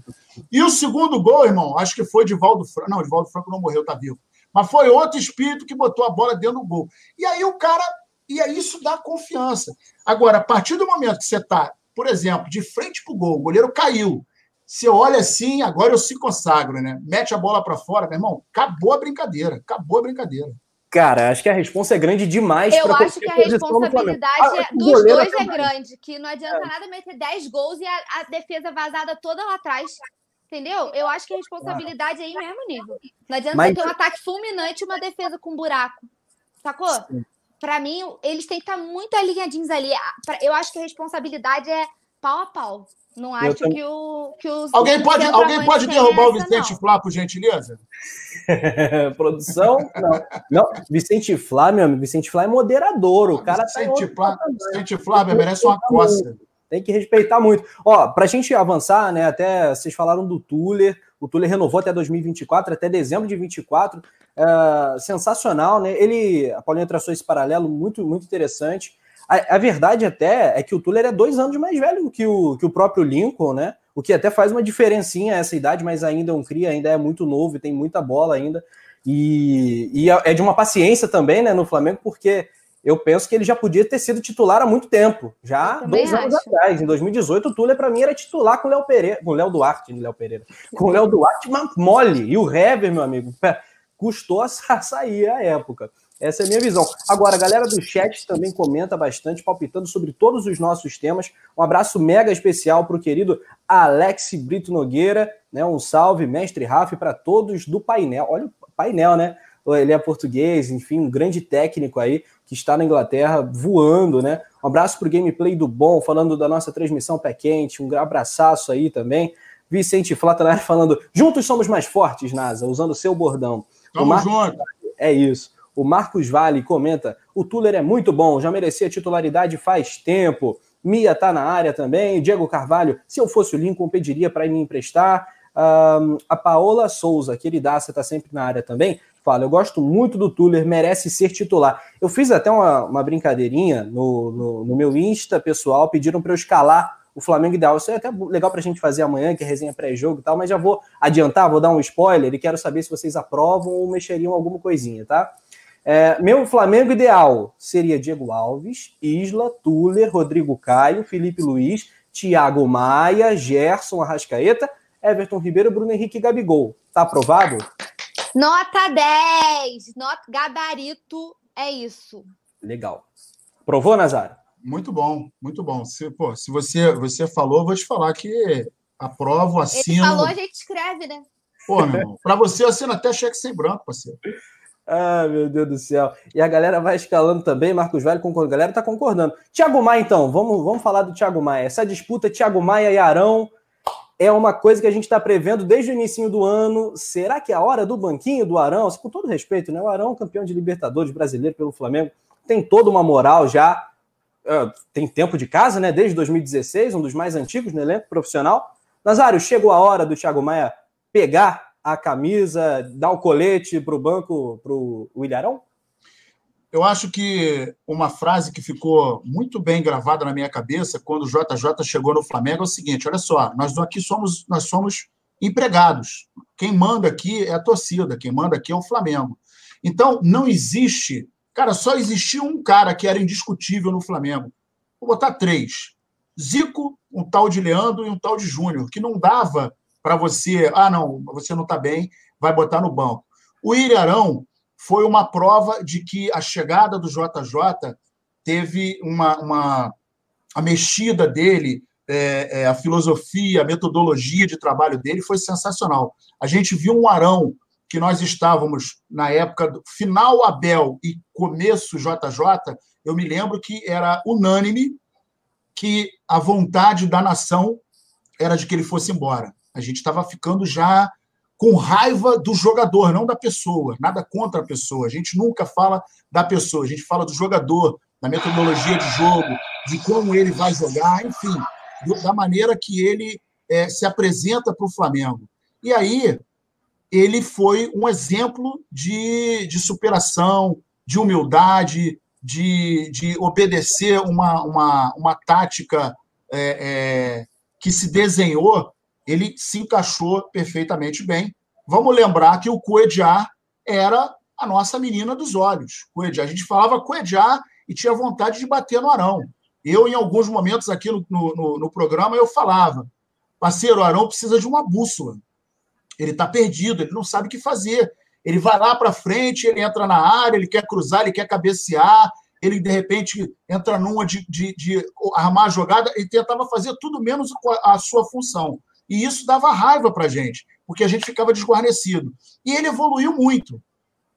E o segundo gol, irmão, acho que foi de Valdo Franco. Não, de Valdo Franco não morreu, tá vivo. Mas foi outro espírito que botou a bola dentro do gol. E aí o cara. E aí isso dá confiança. Agora, a partir do momento que você está, por exemplo, de frente para o gol, o goleiro caiu. Você olha assim, agora eu se consagro, né? Mete a bola para fora, meu irmão, acabou a brincadeira. Acabou a brincadeira. Cara, acho que a resposta é grande demais. Eu acho que a responsabilidade ah, dos dois é grande, que não adianta é. nada meter 10 gols e a, a defesa vazada toda lá atrás Entendeu? Eu acho que a responsabilidade é aí mesmo nível. Não adianta Mas... ter um ataque fulminante e uma defesa com buraco. Sacou? Para mim, eles têm que estar muito alinhadinhos ali. Eu acho que a responsabilidade é pau a pau. Não acho que, o, que os. Alguém pode, alguém pode derrubar o Vicente não. Flá, por gentileza? (laughs) Produção? Não. não. Vicente Flá, meu amigo, Vicente Flá é moderador. O cara tá Vicente tá Flá, Vicente Flá merece uma coça. Tem que respeitar muito. Ó, pra gente avançar, né? Até vocês falaram do Tuller. O Tuller renovou até 2024, até dezembro de 2024. Uh, sensacional, né? Ele, a Paulinha traçou esse paralelo muito, muito interessante. A, a, verdade até é que o Tuller é dois anos mais velho que o, que o próprio Lincoln, né? O que até faz uma diferencinha essa idade, mas ainda é um cria, ainda é muito novo e tem muita bola ainda. E, e é, é de uma paciência também, né, no Flamengo, porque eu penso que ele já podia ter sido titular há muito tempo, já dois anos acho. atrás. Em 2018, o Tuller para mim era titular com o Léo Pereira, com o Léo Duarte, Léo Pereira, com o Léo Duarte, mole. E o Hever, meu amigo, custou a sair a época. Essa é a minha visão. Agora, a galera do chat também comenta bastante, palpitando sobre todos os nossos temas. Um abraço mega especial para o querido Alex Brito Nogueira, né? Um salve, mestre Rafa, para todos do painel. Olha o painel, né? Ele é português, enfim, um grande técnico aí que está na Inglaterra voando, né? Um abraço para o gameplay do bom, falando da nossa transmissão pé quente. Um abraçaço aí também. Vicente Flatanar (laughs) falando: juntos somos mais fortes, NASA, usando o seu bordão. Tamo junto. É isso. O Marcos Vale comenta: o Tuller é muito bom, já merecia titularidade faz tempo. Mia tá na área também. Diego Carvalho, se eu fosse o Lincoln, pediria para me emprestar. Um, a Paola Souza, queridaça, tá sempre na área também. Fala, eu gosto muito do Tuller, merece ser titular. Eu fiz até uma, uma brincadeirinha no, no, no meu Insta pessoal, pediram para eu escalar o Flamengo ideal. Isso é até legal para a gente fazer amanhã, que é resenha pré-jogo e tal, mas já vou adiantar, vou dar um spoiler e quero saber se vocês aprovam ou mexeriam alguma coisinha, tá? É, meu Flamengo ideal seria Diego Alves, Isla, Tuller, Rodrigo Caio, Felipe Luiz, Thiago Maia, Gerson Arrascaeta, Everton Ribeiro, Bruno Henrique e Gabigol. Tá aprovado? Nota 10! Nota, gabarito é isso. Legal. Provou, Nazário? Muito bom, muito bom. Se, pô, se você, você falou, vou te falar que aprovo, assino. Ele falou, a gente escreve, né? Pô, meu irmão, para você eu assino até cheque sem branco, parceiro. Ah, meu Deus do céu. E a galera vai escalando também, Marcos Velho concorda. A galera tá concordando. Thiago Maia, então, vamos, vamos falar do Thiago Maia. Essa disputa Thiago Maia e Arão é uma coisa que a gente está prevendo desde o início do ano. Será que é a hora do banquinho do Arão? Com todo respeito, né? O Arão, campeão de Libertadores brasileiro pelo Flamengo, tem toda uma moral já. Uh, tem tempo de casa, né? Desde 2016, um dos mais antigos no elenco profissional. Nazário, chegou a hora do Thiago Maia pegar a camisa, dar o colete para o banco, para o Ilharão? Eu acho que uma frase que ficou muito bem gravada na minha cabeça quando o JJ chegou no Flamengo é o seguinte: olha só, nós aqui somos, nós somos empregados. Quem manda aqui é a torcida, quem manda aqui é o Flamengo. Então, não existe. Cara, só existia um cara que era indiscutível no Flamengo. Vou botar três: Zico, um tal de Leandro e um tal de Júnior, que não dava para você, ah, não, você não está bem, vai botar no banco. O Ilharão foi uma prova de que a chegada do JJ teve uma, uma a mexida dele, é, é, a filosofia, a metodologia de trabalho dele foi sensacional. A gente viu um Arão que nós estávamos na época do final Abel e começo JJ, eu me lembro que era unânime que a vontade da nação era de que ele fosse embora. A gente estava ficando já com raiva do jogador, não da pessoa. Nada contra a pessoa. A gente nunca fala da pessoa, a gente fala do jogador, da metodologia de jogo, de como ele vai jogar, enfim, da maneira que ele é, se apresenta para o Flamengo. E aí ele foi um exemplo de, de superação, de humildade, de, de obedecer uma, uma, uma tática é, é, que se desenhou ele se encaixou perfeitamente bem. Vamos lembrar que o Coediá era a nossa menina dos olhos. Coediá. A gente falava Coediá e tinha vontade de bater no Arão. Eu, em alguns momentos aqui no, no, no programa, eu falava, parceiro, o Arão precisa de uma bússola. Ele está perdido, ele não sabe o que fazer. Ele vai lá para frente, ele entra na área, ele quer cruzar, ele quer cabecear, ele de repente entra numa de, de, de armar a jogada, ele tentava fazer tudo menos a sua função. E isso dava raiva para a gente, porque a gente ficava desguarnecido. E ele evoluiu muito.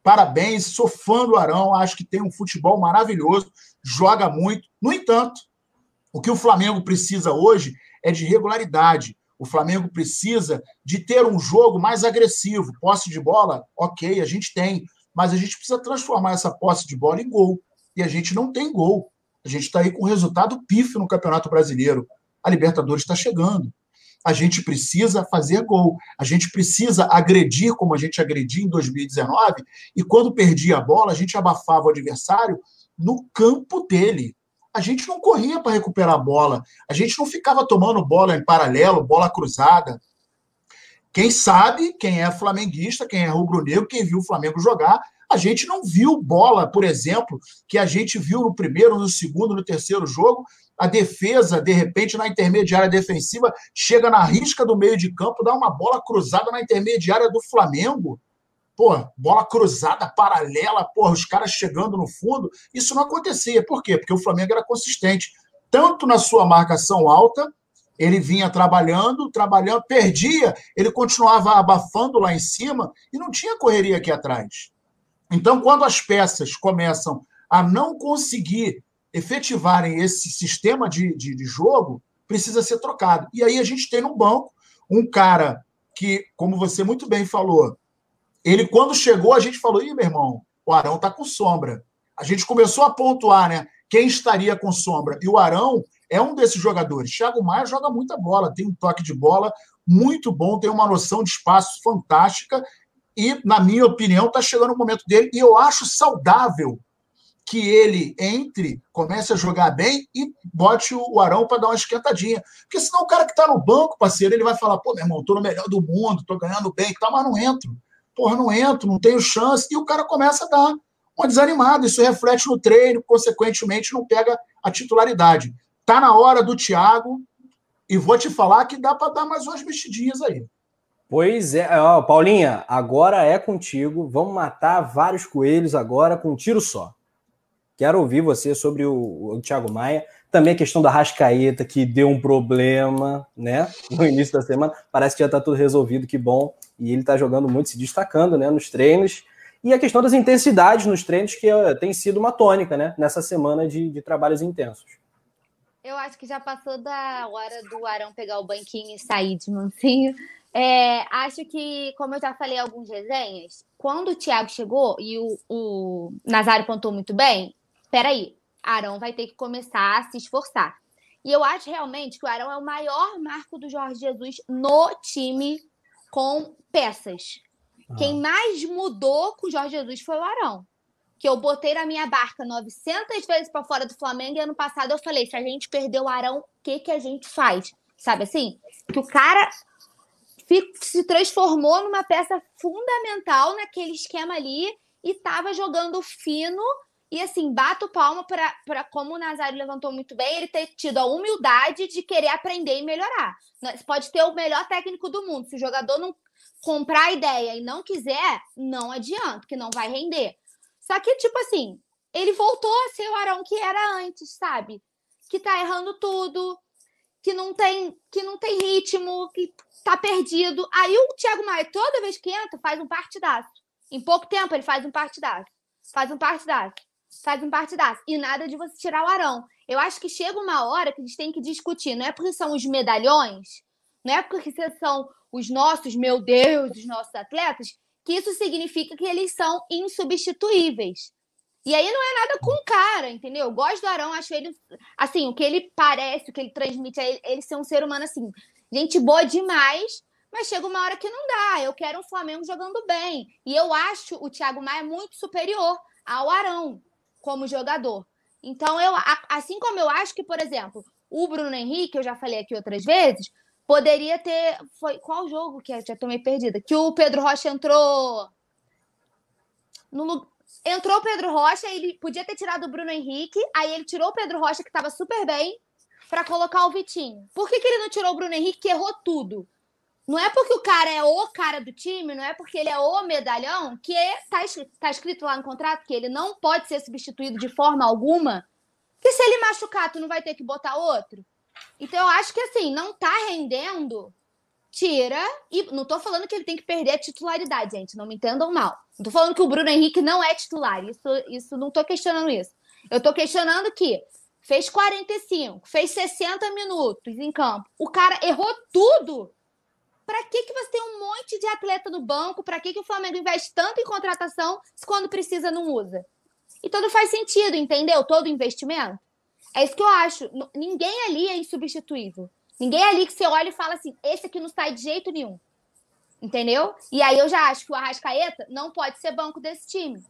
Parabéns, sou fã do Arão, acho que tem um futebol maravilhoso, joga muito. No entanto, O que o Flamengo precisa hoje é de regularidade. O Flamengo precisa de ter um jogo mais agressivo. Posse de bola, ok, a gente tem, mas a gente precisa transformar essa posse de bola em gol. E a gente não tem gol. A gente está aí com resultado pífio no Campeonato Brasileiro. A Libertadores está chegando. A gente precisa fazer gol. A gente precisa agredir como a gente agredia em 2019. E quando perdia a bola, a gente abafava o adversário no campo dele. A gente não corria para recuperar a bola. A gente não ficava tomando bola em paralelo, bola cruzada. Quem sabe, quem é flamenguista, quem é rubro-negro, quem viu o Flamengo jogar, a gente não viu bola, por exemplo, que a gente viu no primeiro, no segundo, no terceiro jogo. A defesa, de repente, na intermediária defensiva, chega na risca do meio de campo, dá uma bola cruzada na intermediária do Flamengo. Pô, bola cruzada, paralela, porra, os caras chegando no fundo. Isso não acontecia. Por quê? Porque o Flamengo era consistente. Tanto na sua marcação alta, ele vinha trabalhando, trabalhando, perdia, ele continuava abafando lá em cima e não tinha correria aqui atrás. Então, quando as peças começam a não conseguir efetivarem esse sistema de, de, de, jogo, precisa ser trocado. E aí a gente tem no banco um cara que, como você muito bem falou, ele quando chegou, a gente falou: ih, meu irmão, o Arão tá com sombra. A gente começou a pontuar, né? Quem estaria com sombra? E o Arão é um desses jogadores. Thiago Maia joga muita bola, tem um toque de bola muito bom, tem uma noção de espaço fantástica e, na minha opinião, está chegando o momento dele. E eu acho saudável que ele entre, comece a jogar bem e bote o Arão para dar uma esquentadinha. Porque senão o cara que está no banco, parceiro, ele vai falar: pô, meu irmão, estou no melhor do mundo, estou ganhando bem, tá, mas não entro. Porra, não entro, não tenho chance. E o cara começa a dar uma desanimada. Isso reflete no treino, consequentemente, não pega a titularidade. Tá na hora do Thiago, e vou te falar que dá para dar mais umas mexidinhas aí. Pois é, ó, Paulinha, agora é contigo. Vamos matar vários coelhos agora com um tiro só. Quero ouvir você sobre o, o Thiago Maia. Também a questão da Rascaeta, que deu um problema, né? No início da semana. Parece que já está tudo resolvido, que bom. E ele está jogando muito, se destacando, né? Nos treinos. E a questão das intensidades nos treinos, que uh, tem sido uma tônica, né? Nessa semana de, de trabalhos intensos. Eu acho que já passou da hora do Arão pegar o banquinho e sair de mansinho. É, acho que, como eu já falei em alguns resenhas, quando o Thiago chegou e o, o Nazário pontou muito bem, peraí, Arão vai ter que começar a se esforçar. E eu acho realmente que o Arão é o maior marco do Jorge Jesus no time com peças. Ah. Quem mais mudou com o Jorge Jesus foi o Arão. Que eu botei na minha barca 900 vezes para fora do Flamengo e ano passado eu falei: se a gente perder o Arão, o que, que a gente faz? Sabe assim? Que o cara se transformou numa peça fundamental naquele esquema ali e estava jogando fino. E assim, bato palma para como o Nazário levantou muito bem, ele ter tido a humildade de querer aprender e melhorar. Você pode ter o melhor técnico do mundo. Se o jogador não comprar a ideia e não quiser, não adianta, que não vai render. Só que, tipo assim, ele voltou a ser o Arão que era antes, sabe? Que tá errando tudo, que não tem, que não tem ritmo, que tá perdido. Aí o Thiago Maia, toda vez que entra, faz um partidaço. Em pouco tempo, ele faz um partidaço. Faz um partidaço. Faz um partidaço. E nada de você tirar o Arão. Eu acho que chega uma hora que a gente tem que discutir. Não é porque são os medalhões, não é porque são os nossos, meu Deus, os nossos atletas, que isso significa que eles são insubstituíveis. E aí não é nada com o cara, entendeu? Eu gosto do Arão, acho ele. Assim, o que ele parece, o que ele transmite, ele, ele ser um ser humano assim, gente boa demais, mas chega uma hora que não dá. Eu quero um Flamengo jogando bem. E eu acho o Thiago Maia muito superior ao Arão como jogador. Então, eu, assim como eu acho que, por exemplo, o Bruno Henrique, eu já falei aqui outras vezes, poderia ter. Foi qual jogo que eu já tomei perdida? Que o Pedro Rocha entrou. No, entrou o Pedro Rocha, ele podia ter tirado o Bruno Henrique, aí ele tirou o Pedro Rocha, que estava super bem, para colocar o Vitinho. Por que, que ele não tirou o Bruno Henrique, que errou tudo? Não é porque o cara é o cara do time, não é porque ele é o medalhão, que está escrito, tá escrito lá no contrato que ele não pode ser substituído de forma alguma. Que se ele machucar, tu não vai ter que botar outro? Então eu acho que assim, não tá rendendo, tira. E não tô falando que ele tem que perder a titularidade, gente. Não me entendam mal. Não tô falando que o Bruno Henrique não é titular. Isso, isso não tô questionando isso. Eu tô questionando que fez 45, fez 60 minutos em campo. O cara errou tudo. Para que, que você tem um monte de atleta no banco? Para que, que o Flamengo investe tanto em contratação se quando precisa não usa? E tudo faz sentido, entendeu? Todo investimento. É isso que eu acho. Ninguém ali é insubstituível. Ninguém ali que você olha e fala assim: esse aqui não sai de jeito nenhum. Entendeu? E aí eu já acho que o Arrascaeta não pode ser banco desse time.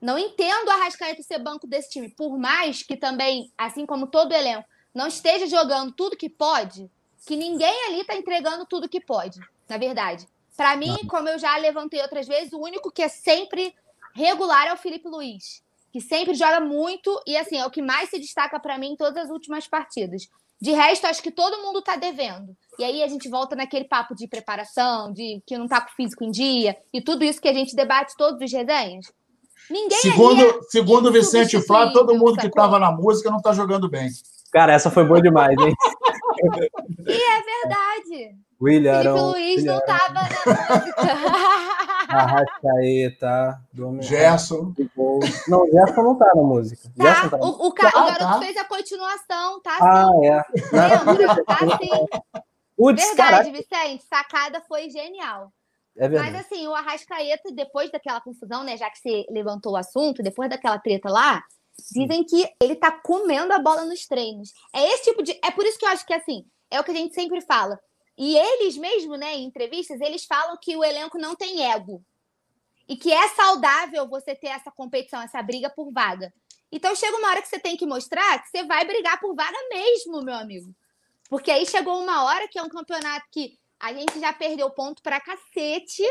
Não entendo o Arrascaeta ser banco desse time. Por mais que também, assim como todo elenco, não esteja jogando tudo que pode, que ninguém ali está entregando tudo que pode, na verdade. Para mim, como eu já levantei outras vezes, o único que é sempre regular é o Felipe Luiz, que sempre joga muito e assim, é o que mais se destaca para mim em todas as últimas partidas. De resto, acho que todo mundo está devendo. E aí a gente volta naquele papo de preparação, de que não está com o físico em dia, e tudo isso que a gente debate todos os resenhas. Ninguém segundo, é segundo Vicente Flá, todo mundo que estava na música não está jogando bem. Cara, essa foi boa demais, hein? e é verdade. William Felipe Luiz William. não estava na música. (laughs) Arrascaeta, Gerson. Não, Gerson não tá na música. Tá, Gerson tá o, o, ca... ah, o garoto tá. fez a continuação, tá? Ah, é. Lembra? Tá sim. Verdade, caraca. Vicente. Sacada foi genial. É Mas assim, o Arrascaeta, depois daquela confusão, né? Já que você levantou o assunto, depois daquela treta lá, dizem que ele tá comendo a bola nos treinos. É esse tipo de. É por isso que eu acho que assim, é o que a gente sempre fala. E eles mesmo, né, em entrevistas, eles falam que o elenco não tem ego. E que é saudável você ter essa competição, essa briga por vaga. Então chega uma hora que você tem que mostrar que você vai brigar por vaga mesmo, meu amigo. Porque aí chegou uma hora que é um campeonato que a gente já perdeu ponto para cacete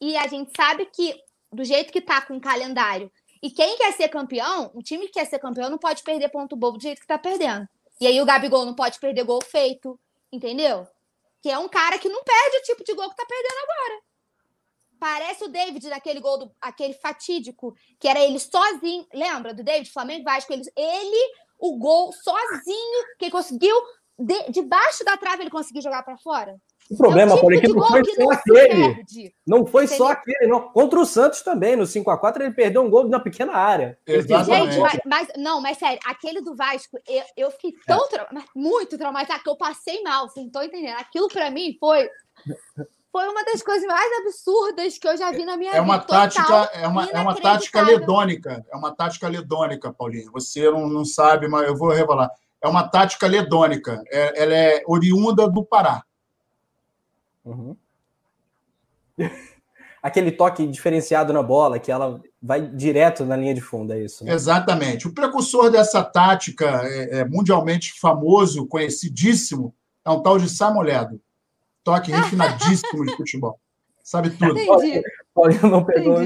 e a gente sabe que do jeito que tá com o calendário e quem quer ser campeão, um time que quer ser campeão não pode perder ponto bobo do jeito que tá perdendo. E aí o Gabigol não pode perder gol feito, entendeu? Que é um cara que não perde o tipo de gol que tá perdendo agora. Parece o David naquele gol, do, aquele fatídico, que era ele sozinho. Lembra do David, Flamengo Vasco? Ele, ele o gol sozinho, que conseguiu, de, debaixo da trave, ele conseguiu jogar para fora. O problema, é tipo Paulo, que não foi só aquele. Não foi Entendeu? só aquele. Não. Contra o Santos também, no 5x4, ele perdeu um gol na pequena área. Exatamente. Gente, mas, mas, não, mas sério, aquele do Vasco, eu, eu fiquei é. tão é. muito traumatizada que eu passei mal, vocês não estão entendendo. Aquilo para mim foi. Foi uma das coisas mais absurdas que eu já vi na minha é uma vida. Tática, é uma, é uma tática ledônica. É uma tática ledônica, Paulinho. Você não, não sabe, mas eu vou revelar. É uma tática ledônica. É, ela é oriunda do Pará. Uhum. (laughs) Aquele toque diferenciado na bola, que ela vai direto na linha de fundo, é isso? Né? Exatamente. O precursor dessa tática é, é mundialmente famoso, conhecidíssimo, é um tal de Samoledo. Toque refinadíssimo de futebol. Sabe tudo. Paulinho não pegou o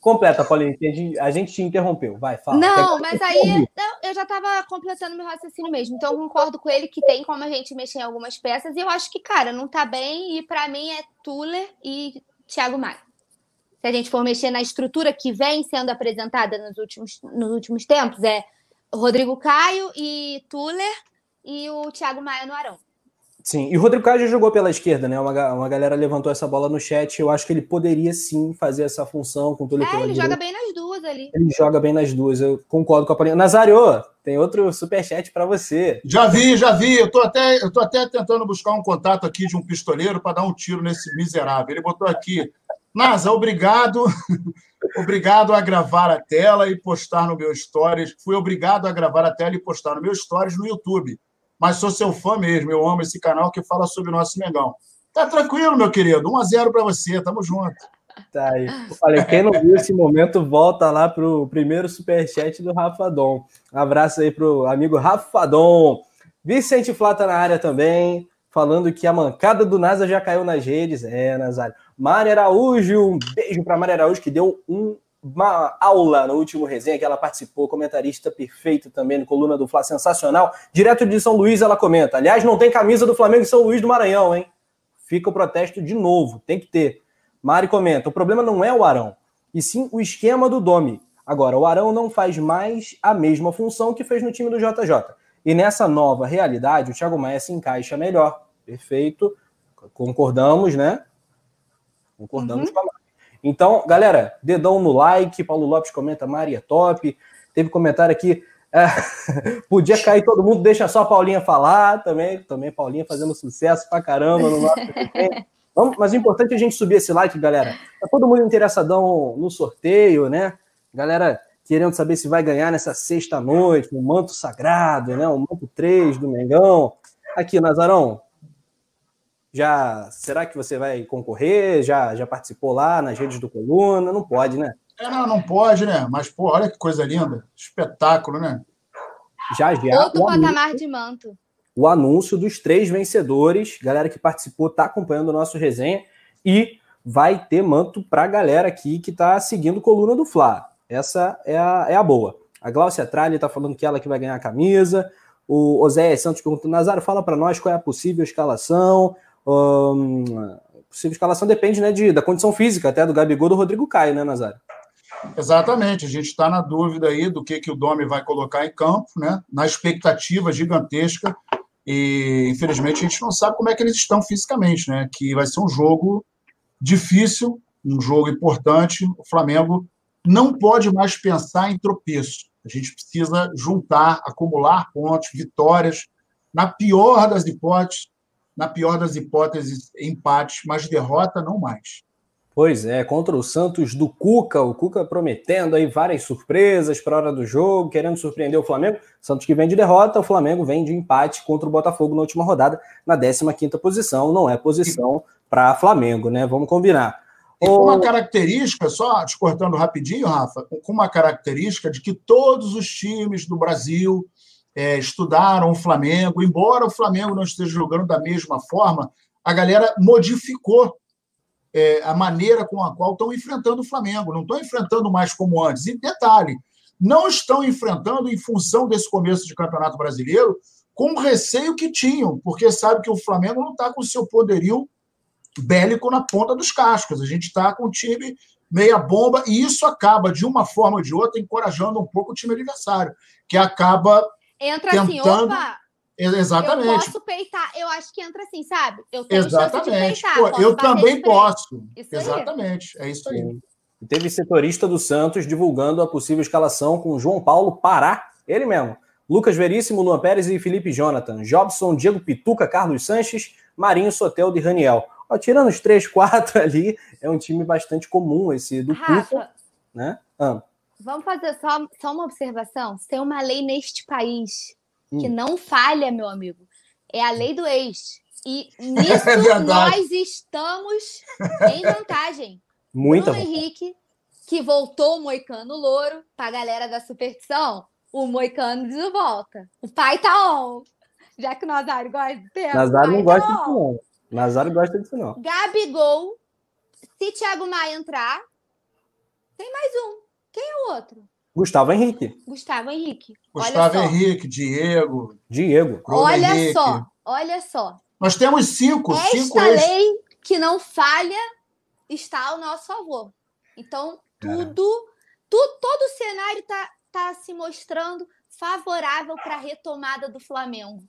Completa, Paulinho, a gente te interrompeu. Vai, fala. Não, mas aí eu já estava completando meu raciocínio mesmo. Então, eu concordo com ele que tem como a gente mexer em algumas peças. E eu acho que, cara, não tá bem. E para mim é Tuller e Thiago Maia. Se a gente for mexer na estrutura que vem sendo apresentada nos últimos, nos últimos tempos, é Rodrigo Caio e Tuller e o Thiago Maia no Arão. Sim, e o Rodrigo Caio já jogou pela esquerda, né? Uma, uma galera levantou essa bola no chat. Eu acho que ele poderia sim fazer essa função com o Túlio É, ele direita. joga bem nas duas ali. Ele joga bem nas duas, eu concordo com a Paulinha. Nazário, tem outro superchat para você. Já vi, já vi. Eu tô, até, eu tô até tentando buscar um contato aqui de um pistoleiro para dar um tiro nesse miserável. Ele botou aqui. Nasa, obrigado. (laughs) obrigado a gravar a tela e postar no meu stories. Fui obrigado a gravar a tela e postar no meu stories no YouTube mas sou seu fã mesmo. Eu amo esse canal que fala sobre o nosso Mengão. Tá tranquilo, meu querido. 1 a 0 para você. Tamo junto. Tá aí. Olha, quem não viu esse momento, volta lá pro primeiro superchat do Rafa Dom. Um abraço aí pro amigo Rafa Dom. Vicente Flata na área também, falando que a mancada do NASA já caiu nas redes. É, Nazário. Mária Araújo, um beijo para Mária Araújo, que deu um uma aula no último resenha que ela participou, comentarista perfeito também no Coluna do Fla, sensacional. Direto de São Luís ela comenta. Aliás, não tem camisa do Flamengo em São Luís do Maranhão, hein? Fica o protesto de novo, tem que ter. Mari comenta: o problema não é o Arão, e sim o esquema do Domi. Agora, o Arão não faz mais a mesma função que fez no time do JJ. E nessa nova realidade, o Thiago Maia se encaixa melhor. Perfeito. Concordamos, né? Concordamos uhum. com a então, galera, dedão no like. Paulo Lopes comenta, Maria top. Teve comentário aqui É, (laughs) podia cair todo mundo, deixa só a Paulinha falar também. Também Paulinha fazendo sucesso pra caramba no nosso (laughs) Vamos, Mas o importante é a gente subir esse like, galera. Tá todo mundo interessadão no sorteio, né? Galera querendo saber se vai ganhar nessa sexta-noite, o manto sagrado, né? O manto 3 do Mengão. Aqui, Nazarão, já será que você vai concorrer? Já, já participou lá nas redes do Coluna? Não pode, né? É, não, não pode, né? Mas, pô, olha que coisa linda. Espetáculo, né? Já, já. Outro patamar de manto. O anúncio dos três vencedores. Galera que participou está acompanhando o nosso resenha. E vai ter manto para a galera aqui que está seguindo coluna do Fla. Essa é a, é a boa. A Glaucia Tralli está falando que ela que vai ganhar a camisa. O Oséias Santos perguntou, Nazário, fala para nós qual é a possível escalação. Um, possível escalação depende né, de, da condição física até do Gabigol do Rodrigo Caio, né, Nazário? Exatamente, a gente está na dúvida aí do que, que o Domi vai colocar em campo, né? Na expectativa gigantesca. E infelizmente a gente não sabe como é que eles estão fisicamente, né? Que vai ser um jogo difícil, um jogo importante. O Flamengo não pode mais pensar em tropeço. A gente precisa juntar, acumular pontos, vitórias. Na pior das hipóteses, na pior das hipóteses, empate, mas derrota não mais. Pois é, contra o Santos do Cuca, o Cuca prometendo aí várias surpresas para a hora do jogo, querendo surpreender o Flamengo. Santos que vem de derrota, o Flamengo vem de empate contra o Botafogo na última rodada, na 15ª posição. Não é posição para Flamengo, né? Vamos combinar. E com uma característica, só te cortando rapidinho, Rafa, com uma característica de que todos os times do Brasil é, estudaram o Flamengo, embora o Flamengo não esteja jogando da mesma forma, a galera modificou é, a maneira com a qual estão enfrentando o Flamengo. Não estão enfrentando mais como antes. E detalhe, não estão enfrentando em função desse começo de campeonato brasileiro com o receio que tinham, porque sabe que o Flamengo não está com o seu poderio bélico na ponta dos cascos. A gente está com o time meia bomba, e isso acaba, de uma forma ou de outra, encorajando um pouco o time adversário, que acaba Entra assim, tentando... assim, opa, Exatamente. Eu posso peitar. Eu acho que entra assim, sabe? Eu tenho Exatamente. Peitar, Pô, eu também posso. Isso Exatamente. Aí. É isso aí. E teve setorista do Santos divulgando a possível escalação com João Paulo Pará, ele mesmo. Lucas Veríssimo, Luan Pérez e Felipe Jonathan. Jobson, Diego Pituca, Carlos Sanches, Marinho Sotel de Raniel. Ó, tirando os três, (laughs) quatro ali, é um time bastante comum esse do Rafa, né? Ah. Vamos fazer só, só uma observação? Se tem uma lei neste país que hum. não falha, meu amigo. É a lei do ex. E (laughs) nisso é nós estamos em vantagem. Muita Bruno Henrique, que voltou o Moicano Louro, pra galera da superstição, o Moicano de volta. O pai tá on. Já que o Nazário gosta de tempo. Nazário não gosta tá disso, não. Nazário gosta disso, não. Gabigol. Se Thiago Maia entrar, tem mais um. Quem é o outro? Gustavo Henrique. Gustavo Henrique. Gustavo Henrique, Diego. Diego. Olha Henrique. só, olha só. Nós temos cinco. Esta cinco lei que não falha está ao nosso favor. Então, tudo, tudo todo o cenário está tá se mostrando favorável para a retomada do Flamengo.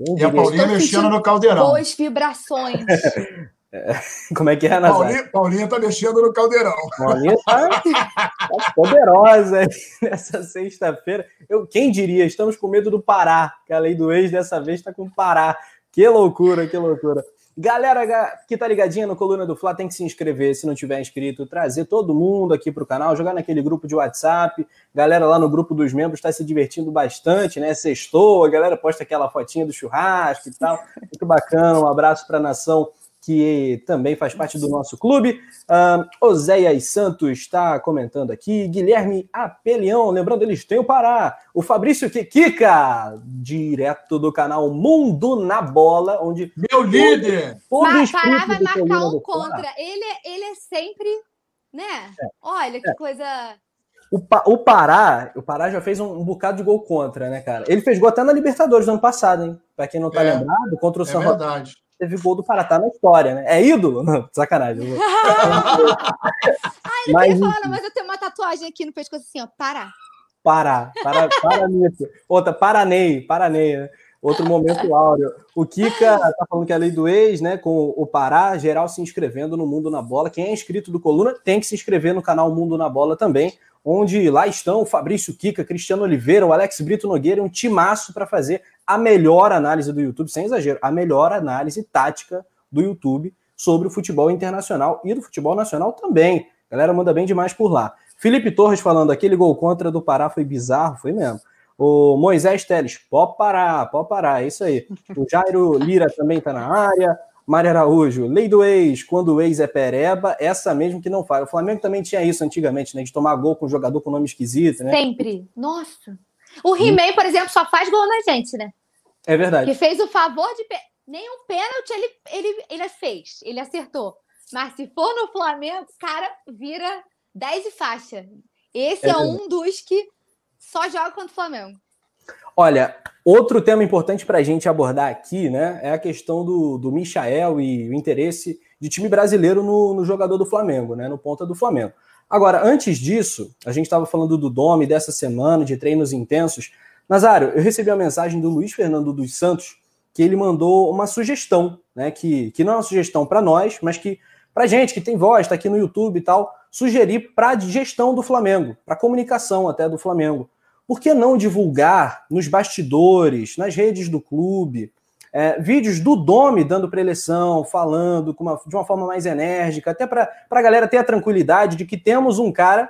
E a Paulinha mexendo no caldeirão. Boas vibrações. (laughs) É, (laughs) como é que é, Nazar? Paulinha, Paulinha tá mexendo no caldeirão. Paulinha tá, tá poderosa (laughs) nessa sexta-feira. Eu, quem diria? Estamos com medo do Pará, que a lei do ex dessa vez está com o Pará. Que loucura, que loucura. Galera que tá ligadinha no Coluna do Fla tem que se inscrever se não tiver inscrito, trazer todo mundo aqui pro canal, jogar naquele grupo de WhatsApp. Galera lá no grupo dos membros está se divertindo bastante, né? Sextou, a galera posta aquela fotinha do churrasco e tal. Muito bacana. Um abraço para a nação que também faz parte do nosso clube. Uh, Oséias Santos está comentando aqui. Guilherme Apelião, lembrando, eles têm o Pará. O Fabrício Kikika, direto do canal Mundo na Bola, onde. Meu líder! Mas, Pará vai marcar um contra. Ele, é, ele é sempre. Né? É. Olha que é. coisa. O, pa o Pará, o Pará já fez um, um, bocado de gol contra, né, cara? Ele fez gol até na Libertadores do ano passado, hein? Pra quem não tá é, lembrado, contra o é São verdade teve gol do Pará, tá na história, né? É ídolo? Não, sacanagem. (laughs) Ai, não mas, falar, mas eu tenho uma tatuagem aqui no pescoço assim, ó, Pará. Pará, para, Paranito. Outra, Paranei, Paranei, né? Outro momento áureo. O Kika tá falando que é a lei do ex, né? Com o Pará, geral se inscrevendo no Mundo na Bola. Quem é inscrito do Coluna tem que se inscrever no canal Mundo na Bola também, onde lá estão o Fabrício Kika, Cristiano Oliveira, o Alex Brito Nogueira, um timaço para fazer a melhor análise do YouTube, sem exagero, a melhor análise tática do YouTube sobre o futebol internacional e do futebol nacional também. A galera manda bem demais por lá. Felipe Torres falando, aquele gol contra do Pará foi bizarro, foi mesmo. O Moisés Teles, pode parar, pode parar, é isso aí. O Jairo Lira também está na área. Mário Araújo, lei do ex, quando o ex é pereba, essa mesmo que não faz. O Flamengo também tinha isso antigamente, né? De tomar gol com um jogador com nome esquisito, né? Sempre. Nossa. O He-Man, por exemplo, só faz gol na gente, né? É verdade. Que fez o favor de. Nenhum pênalti ele, ele, ele fez, ele acertou. Mas se for no Flamengo, cara, vira 10 e faixa. Esse é, é um dos que só joga contra o Flamengo. Olha, outro tema importante para a gente abordar aqui, né, é a questão do, do Michael e o interesse de time brasileiro no, no jogador do Flamengo, né, no ponta do Flamengo. Agora, antes disso, a gente estava falando do Dome dessa semana, de treinos intensos. Nazário, eu recebi a mensagem do Luiz Fernando dos Santos, que ele mandou uma sugestão, né, que, que não é uma sugestão para nós, mas que para gente que tem voz, está aqui no YouTube e tal, sugerir para a gestão do Flamengo, para a comunicação até do Flamengo por que não divulgar nos bastidores, nas redes do clube, é, vídeos do Domi dando preleção, falando uma, de uma forma mais enérgica, até para a galera ter a tranquilidade de que temos um cara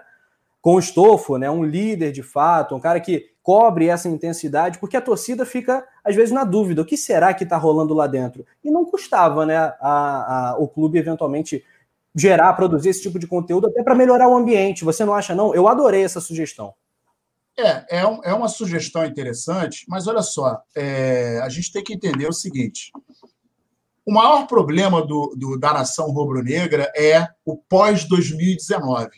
com estofo, né, um líder de fato, um cara que cobre essa intensidade, porque a torcida fica, às vezes, na dúvida: o que será que está rolando lá dentro? E não custava né, a, a, o clube eventualmente gerar, produzir esse tipo de conteúdo até para melhorar o ambiente. Você não acha, não? Eu adorei essa sugestão. É, é, um, é uma sugestão interessante, mas olha só, é, a gente tem que entender o seguinte: o maior problema do, do da nação rubro-negra é o pós-2019.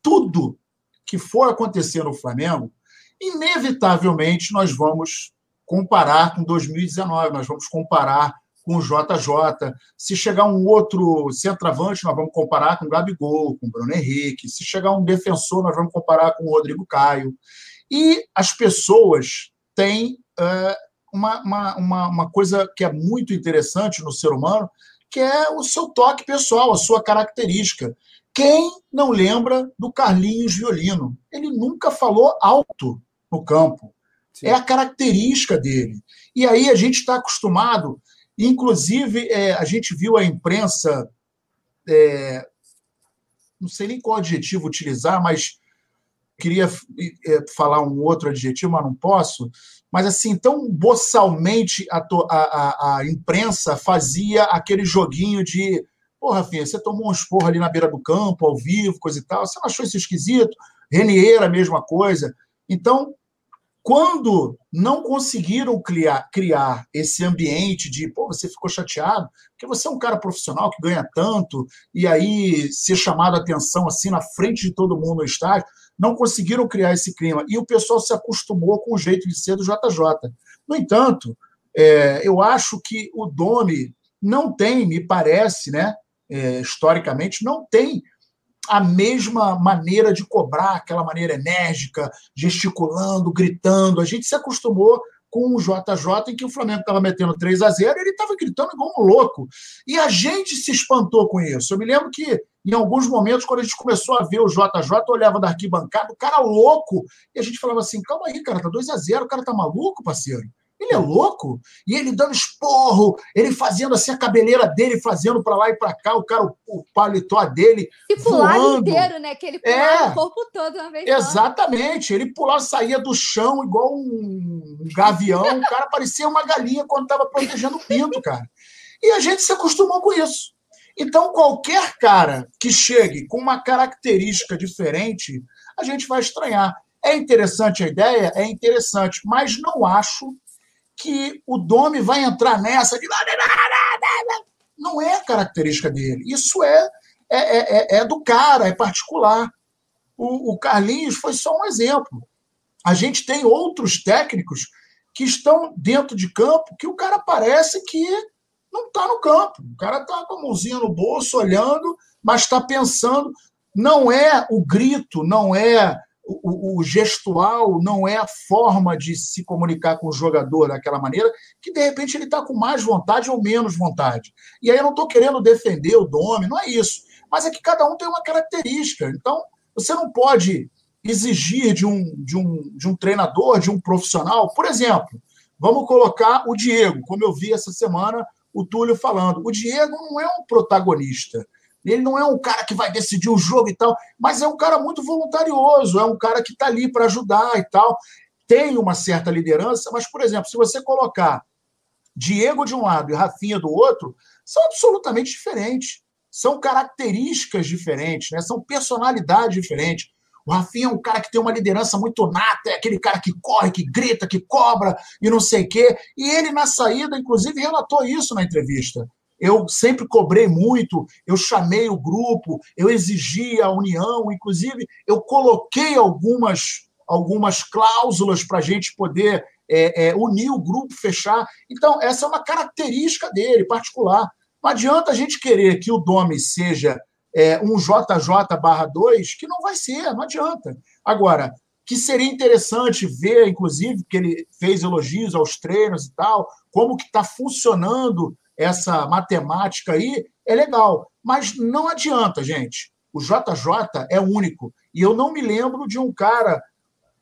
Tudo que for acontecer no Flamengo, inevitavelmente nós vamos comparar com 2019, nós vamos comparar com o JJ. Se chegar um outro centroavante, nós vamos comparar com o Gabigol, com o Bruno Henrique. Se chegar um defensor, nós vamos comparar com o Rodrigo Caio. E as pessoas têm uh, uma, uma, uma, uma coisa que é muito interessante no ser humano, que é o seu toque pessoal, a sua característica. Quem não lembra do Carlinhos Violino? Ele nunca falou alto no campo. Sim. É a característica dele. E aí a gente está acostumado, inclusive é, a gente viu a imprensa, é, não sei nem qual adjetivo utilizar, mas queria é, falar um outro adjetivo, mas não posso. Mas assim, tão boçalmente a, a, a imprensa fazia aquele joguinho de Porra, Rafinha, você tomou um esporro ali na beira do campo, ao vivo, coisa e tal. Você não achou isso esquisito? Renier, a mesma coisa. Então, quando não conseguiram criar, criar esse ambiente de, pô, você ficou chateado, porque você é um cara profissional que ganha tanto, e aí ser chamado a atenção assim na frente de todo mundo no estádio, não conseguiram criar esse clima. E o pessoal se acostumou com o jeito de ser do JJ. No entanto, é, eu acho que o Domi não tem, me parece, né, é, historicamente, não tem a mesma maneira de cobrar, aquela maneira enérgica, gesticulando, gritando. A gente se acostumou com o JJ, em que o Flamengo estava metendo 3 a 0 ele estava gritando igual um louco. E a gente se espantou com isso. Eu me lembro que, em alguns momentos, quando a gente começou a ver o JJ, olhava da arquibancada, o cara louco, e a gente falava assim: calma aí, cara, tá 2 a 0 o cara tá maluco, parceiro. Ele é louco. E ele dando esporro, ele fazendo assim a cabeleira dele, fazendo para lá e para cá, o cara, o, paletó dele. E pulava inteiro, né? Que ele pulava é, o corpo todo uma vez. Exatamente. Só. Ele pulava, saía do chão igual um, um gavião. o cara (laughs) parecia uma galinha quando estava protegendo o pinto, cara. E a gente se acostumou com isso. Então, qualquer cara que chegue com uma característica diferente, a gente vai estranhar. É interessante a ideia? É interessante, mas não acho que o Domi vai entrar nessa de. Não é característica dele. Isso é, é, é, é do cara, é particular. O, o Carlinhos foi só um exemplo. A gente tem outros técnicos que estão dentro de campo que o cara parece que não está no campo. O cara está com a mãozinha no bolso, olhando, mas está pensando. Não é o grito, não é o, o, gestual não é a forma de se comunicar com o jogador daquela maneira, que de repente ele está com mais vontade ou menos vontade. E aí eu não estou querendo defender o Dome, não é isso. Mas é que cada um tem uma característica. Então, você não pode exigir de um, de, um, de um treinador, de um profissional. Por exemplo, vamos colocar o Diego, como eu vi essa semana o Túlio falando. O Diego não é um protagonista. Ele não é um cara que vai decidir o jogo e tal, mas é um cara muito voluntarioso, é um cara que está ali para ajudar e tal. Tem uma certa liderança, mas, por exemplo, se você colocar Diego de um lado e Rafinha do outro, são absolutamente diferentes. São características diferentes, né? são personalidades diferentes. O Rafinha é um cara que tem uma liderança muito nata, é aquele cara que corre, que grita, que cobra e não sei o quê. E ele, na saída, inclusive, relatou isso na entrevista. Eu sempre cobrei muito, eu chamei o grupo, eu exigi a união, inclusive, eu coloquei algumas, algumas cláusulas para a gente poder é, é, unir o grupo, fechar. Então, essa é uma característica dele, particular. Não adianta a gente querer que o Domi seja é, um JJ barra 2, que não vai ser, não adianta. Agora, que seria interessante ver, inclusive, que ele fez elogios aos treinos e tal, como que está funcionando essa matemática aí, é legal. Mas não adianta, gente. O JJ é único. E eu não me lembro de um cara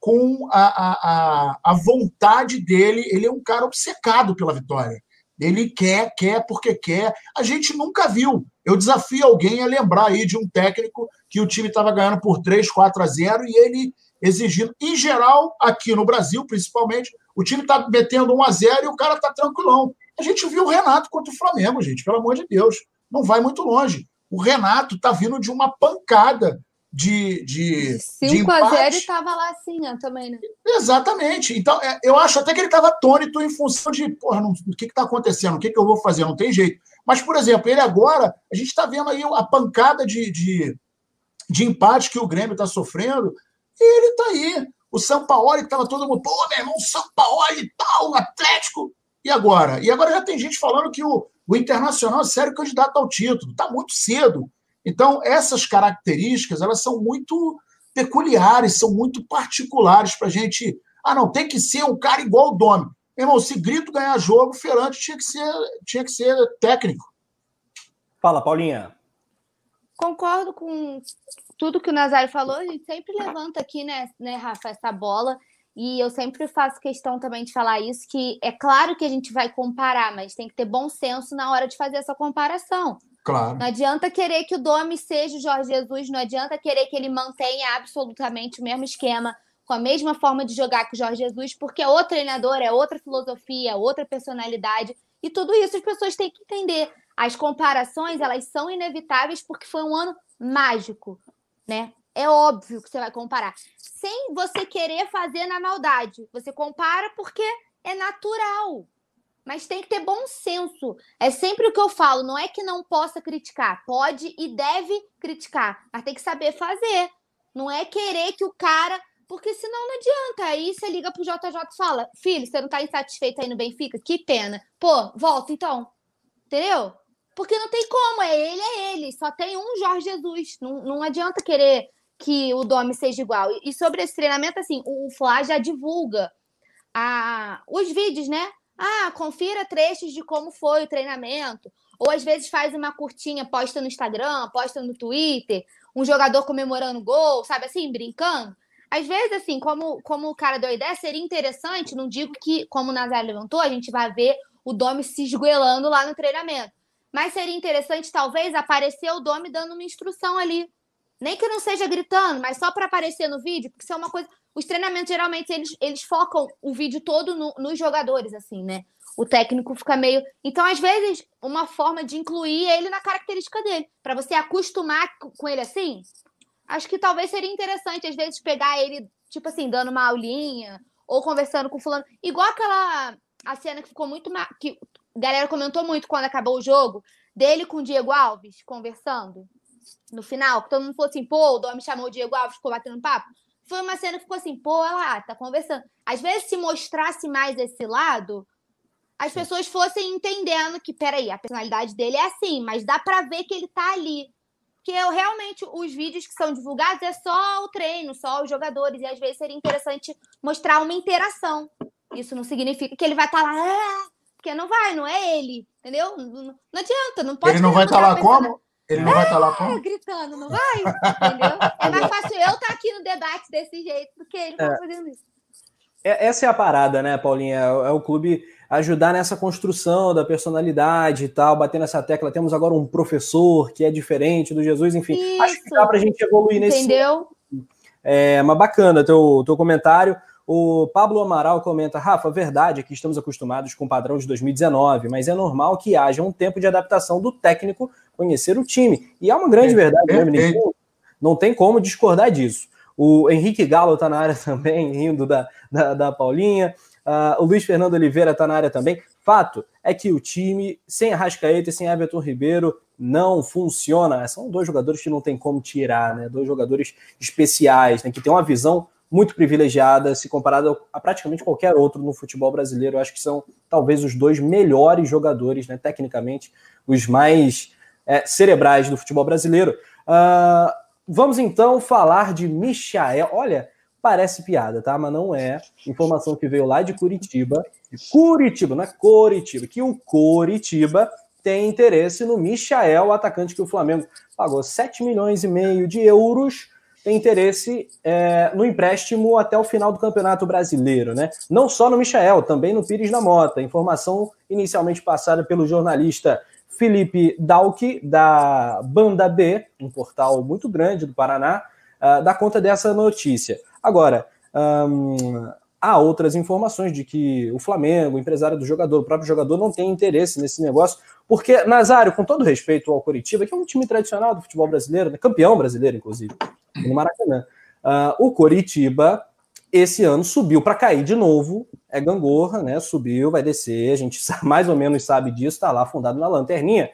com a, a, a, vontade dele, ele é um cara obcecado pela vitória. Ele quer, quer porque quer. A gente nunca viu. Eu desafio alguém a lembrar aí de um técnico que o time estava ganhando por 3, 4 a 0 e ele exigindo. Em geral, aqui no Brasil, principalmente, o time está metendo 1 a 0 e o cara está tranquilão. A gente viu o Renato contra o Flamengo, gente, pelo amor de Deus. Não vai muito longe. O Renato está vindo de uma pancada de, de 5 a 0 e estava lá assim, né, também, né? Exatamente. Então, é, eu acho até que ele estava atônito em função de, porra, não, o que está acontecendo? O que, que eu vou fazer? Não tem jeito. Mas, por exemplo, ele agora, a gente está vendo aí a pancada de, de, de empate que o Grêmio está sofrendo, e ele está aí. O São Paulo, que estava todo mundo, pô, meu irmão, São Paulo e tal, Atlético. E agora? E agora já tem gente falando que o, o Internacional é sério candidato ao título. Está muito cedo. Então, essas características, elas são muito peculiares, são muito particulares para a gente. Ah, não, tem que ser um cara igual o Domi. Meu irmão, se Grito ganhar jogo, Ferrante tinha que ser, tinha que ser técnico. Fala, Paulinha. Concordo com tudo que o Nazário falou. A gente sempre levanta aqui, né, né, Rafa, essa bola. E eu sempre faço questão também de falar isso, que é claro que a gente vai comparar, mas tem que ter bom senso na hora de fazer essa comparação. Claro. Não adianta querer que o Domi seja o Jorge Jesus, não adianta querer que ele mantenha absolutamente o mesmo esquema, com a mesma forma de jogar que o Jorge Jesus, porque é outro treinador, é outra filosofia, é outra personalidade. E tudo isso as pessoas têm que entender. As comparações, elas são inevitáveis porque foi um ano mágico, né? É óbvio que você vai comparar. Sem você querer fazer na maldade. Você compara porque é natural mas tem que ter bom senso. É sempre o que eu falo, não é que não possa criticar, pode e deve criticar, mas tem que saber fazer. Não é querer que o cara. Porque senão não adianta. Aí você liga pro JJ e fala: Filho, você não tá insatisfeito aí no Benfica? Que pena. Pô, volta então. Entendeu? Porque não tem como. É ele, é ele. Só tem um Jorge Jesus. Não, não adianta querer que o Domi seja igual. E sobre esse treinamento, assim, o Flá já divulga a, os vídeos, né? Ah, confira trechos de como foi o treinamento. Ou às vezes faz uma curtinha, posta no Instagram, posta no Twitter, um jogador comemorando gol, sabe assim, brincando. Às vezes, assim, como, como o cara deu a ideia, seria interessante, não digo que, como o Nazar levantou, a gente vai ver o Domi se esgoelando lá no treinamento. Mas seria interessante, talvez, aparecer o Domi dando uma instrução ali. Nem que não seja gritando, mas só para aparecer no vídeo, porque isso é uma coisa os treinamentos, geralmente, eles, eles focam o vídeo todo no, nos jogadores, assim, né? O técnico fica meio. Então, às vezes, uma forma de incluir ele na característica dele, para você acostumar com ele assim, acho que talvez seria interessante, às vezes, pegar ele, tipo assim, dando uma aulinha, ou conversando com fulano. Igual aquela a cena que ficou muito. que a galera comentou muito quando acabou o jogo, dele com o Diego Alves conversando no final, que todo mundo falou assim, pô, o Dom me chamou o Diego Alves, ficou batendo papo foi uma cena que ficou assim, pô, ela tá conversando. Às vezes, se mostrasse mais esse lado, as pessoas fossem entendendo que, peraí, a personalidade dele é assim, mas dá para ver que ele tá ali. Que eu realmente, os vídeos que são divulgados é só o treino, só os jogadores, e às vezes seria interessante mostrar uma interação. Isso não significa que ele vai estar tá lá, ah", porque não vai, não é ele, entendeu? Não, não adianta, não pode. Ele não vai estar tá lá como? Ele não é, vai estar lá com. gritando, não vai? Entendeu? É mais fácil eu estar aqui no debate desse jeito do que ele é. fazendo isso. É, essa é a parada, né, Paulinha? É, é o clube ajudar nessa construção da personalidade e tal, bater nessa tecla. Temos agora um professor que é diferente do Jesus, enfim. Isso. Acho que dá para a gente evoluir nesse. Entendeu? É, mas bacana teu, teu comentário. O Pablo Amaral comenta: Rafa, verdade é que estamos acostumados com o padrão de 2019, mas é normal que haja um tempo de adaptação do técnico conhecer o time. E é uma grande é, verdade, é, né, Não tem como discordar disso. O Henrique Galo está na área (laughs) também, rindo da, da, da Paulinha. Uh, o Luiz Fernando Oliveira está na área também. Fato é que o time, sem Arrascaeta e sem Everton Ribeiro, não funciona. São dois jogadores que não tem como tirar, né? Dois jogadores especiais, né? que tem uma visão muito privilegiada se comparado a praticamente qualquer outro no futebol brasileiro. Eu acho que são talvez os dois melhores jogadores, né? Tecnicamente, os mais é, cerebrais do futebol brasileiro. Uh, vamos então falar de Michael. Olha, Parece piada, tá? Mas não é. Informação que veio lá de Curitiba. Curitiba, não é Curitiba. Que o Curitiba tem interesse no Michael, o atacante que o Flamengo pagou 7 milhões e meio de euros. Tem interesse é, no empréstimo até o final do Campeonato Brasileiro, né? Não só no Michael, também no Pires da Mota. Informação inicialmente passada pelo jornalista Felipe Dalke, da Banda B, um portal muito grande do Paraná, uh, dá conta dessa notícia. Agora, um, há outras informações de que o Flamengo, o empresário do jogador, o próprio jogador não tem interesse nesse negócio, porque, Nazário, com todo respeito ao Coritiba, que é um time tradicional do futebol brasileiro, né, campeão brasileiro, inclusive, no Maracanã, uh, o Coritiba, esse ano, subiu para cair de novo, é gangorra, né? Subiu, vai descer, a gente (laughs) mais ou menos sabe disso, está lá fundado na lanterninha.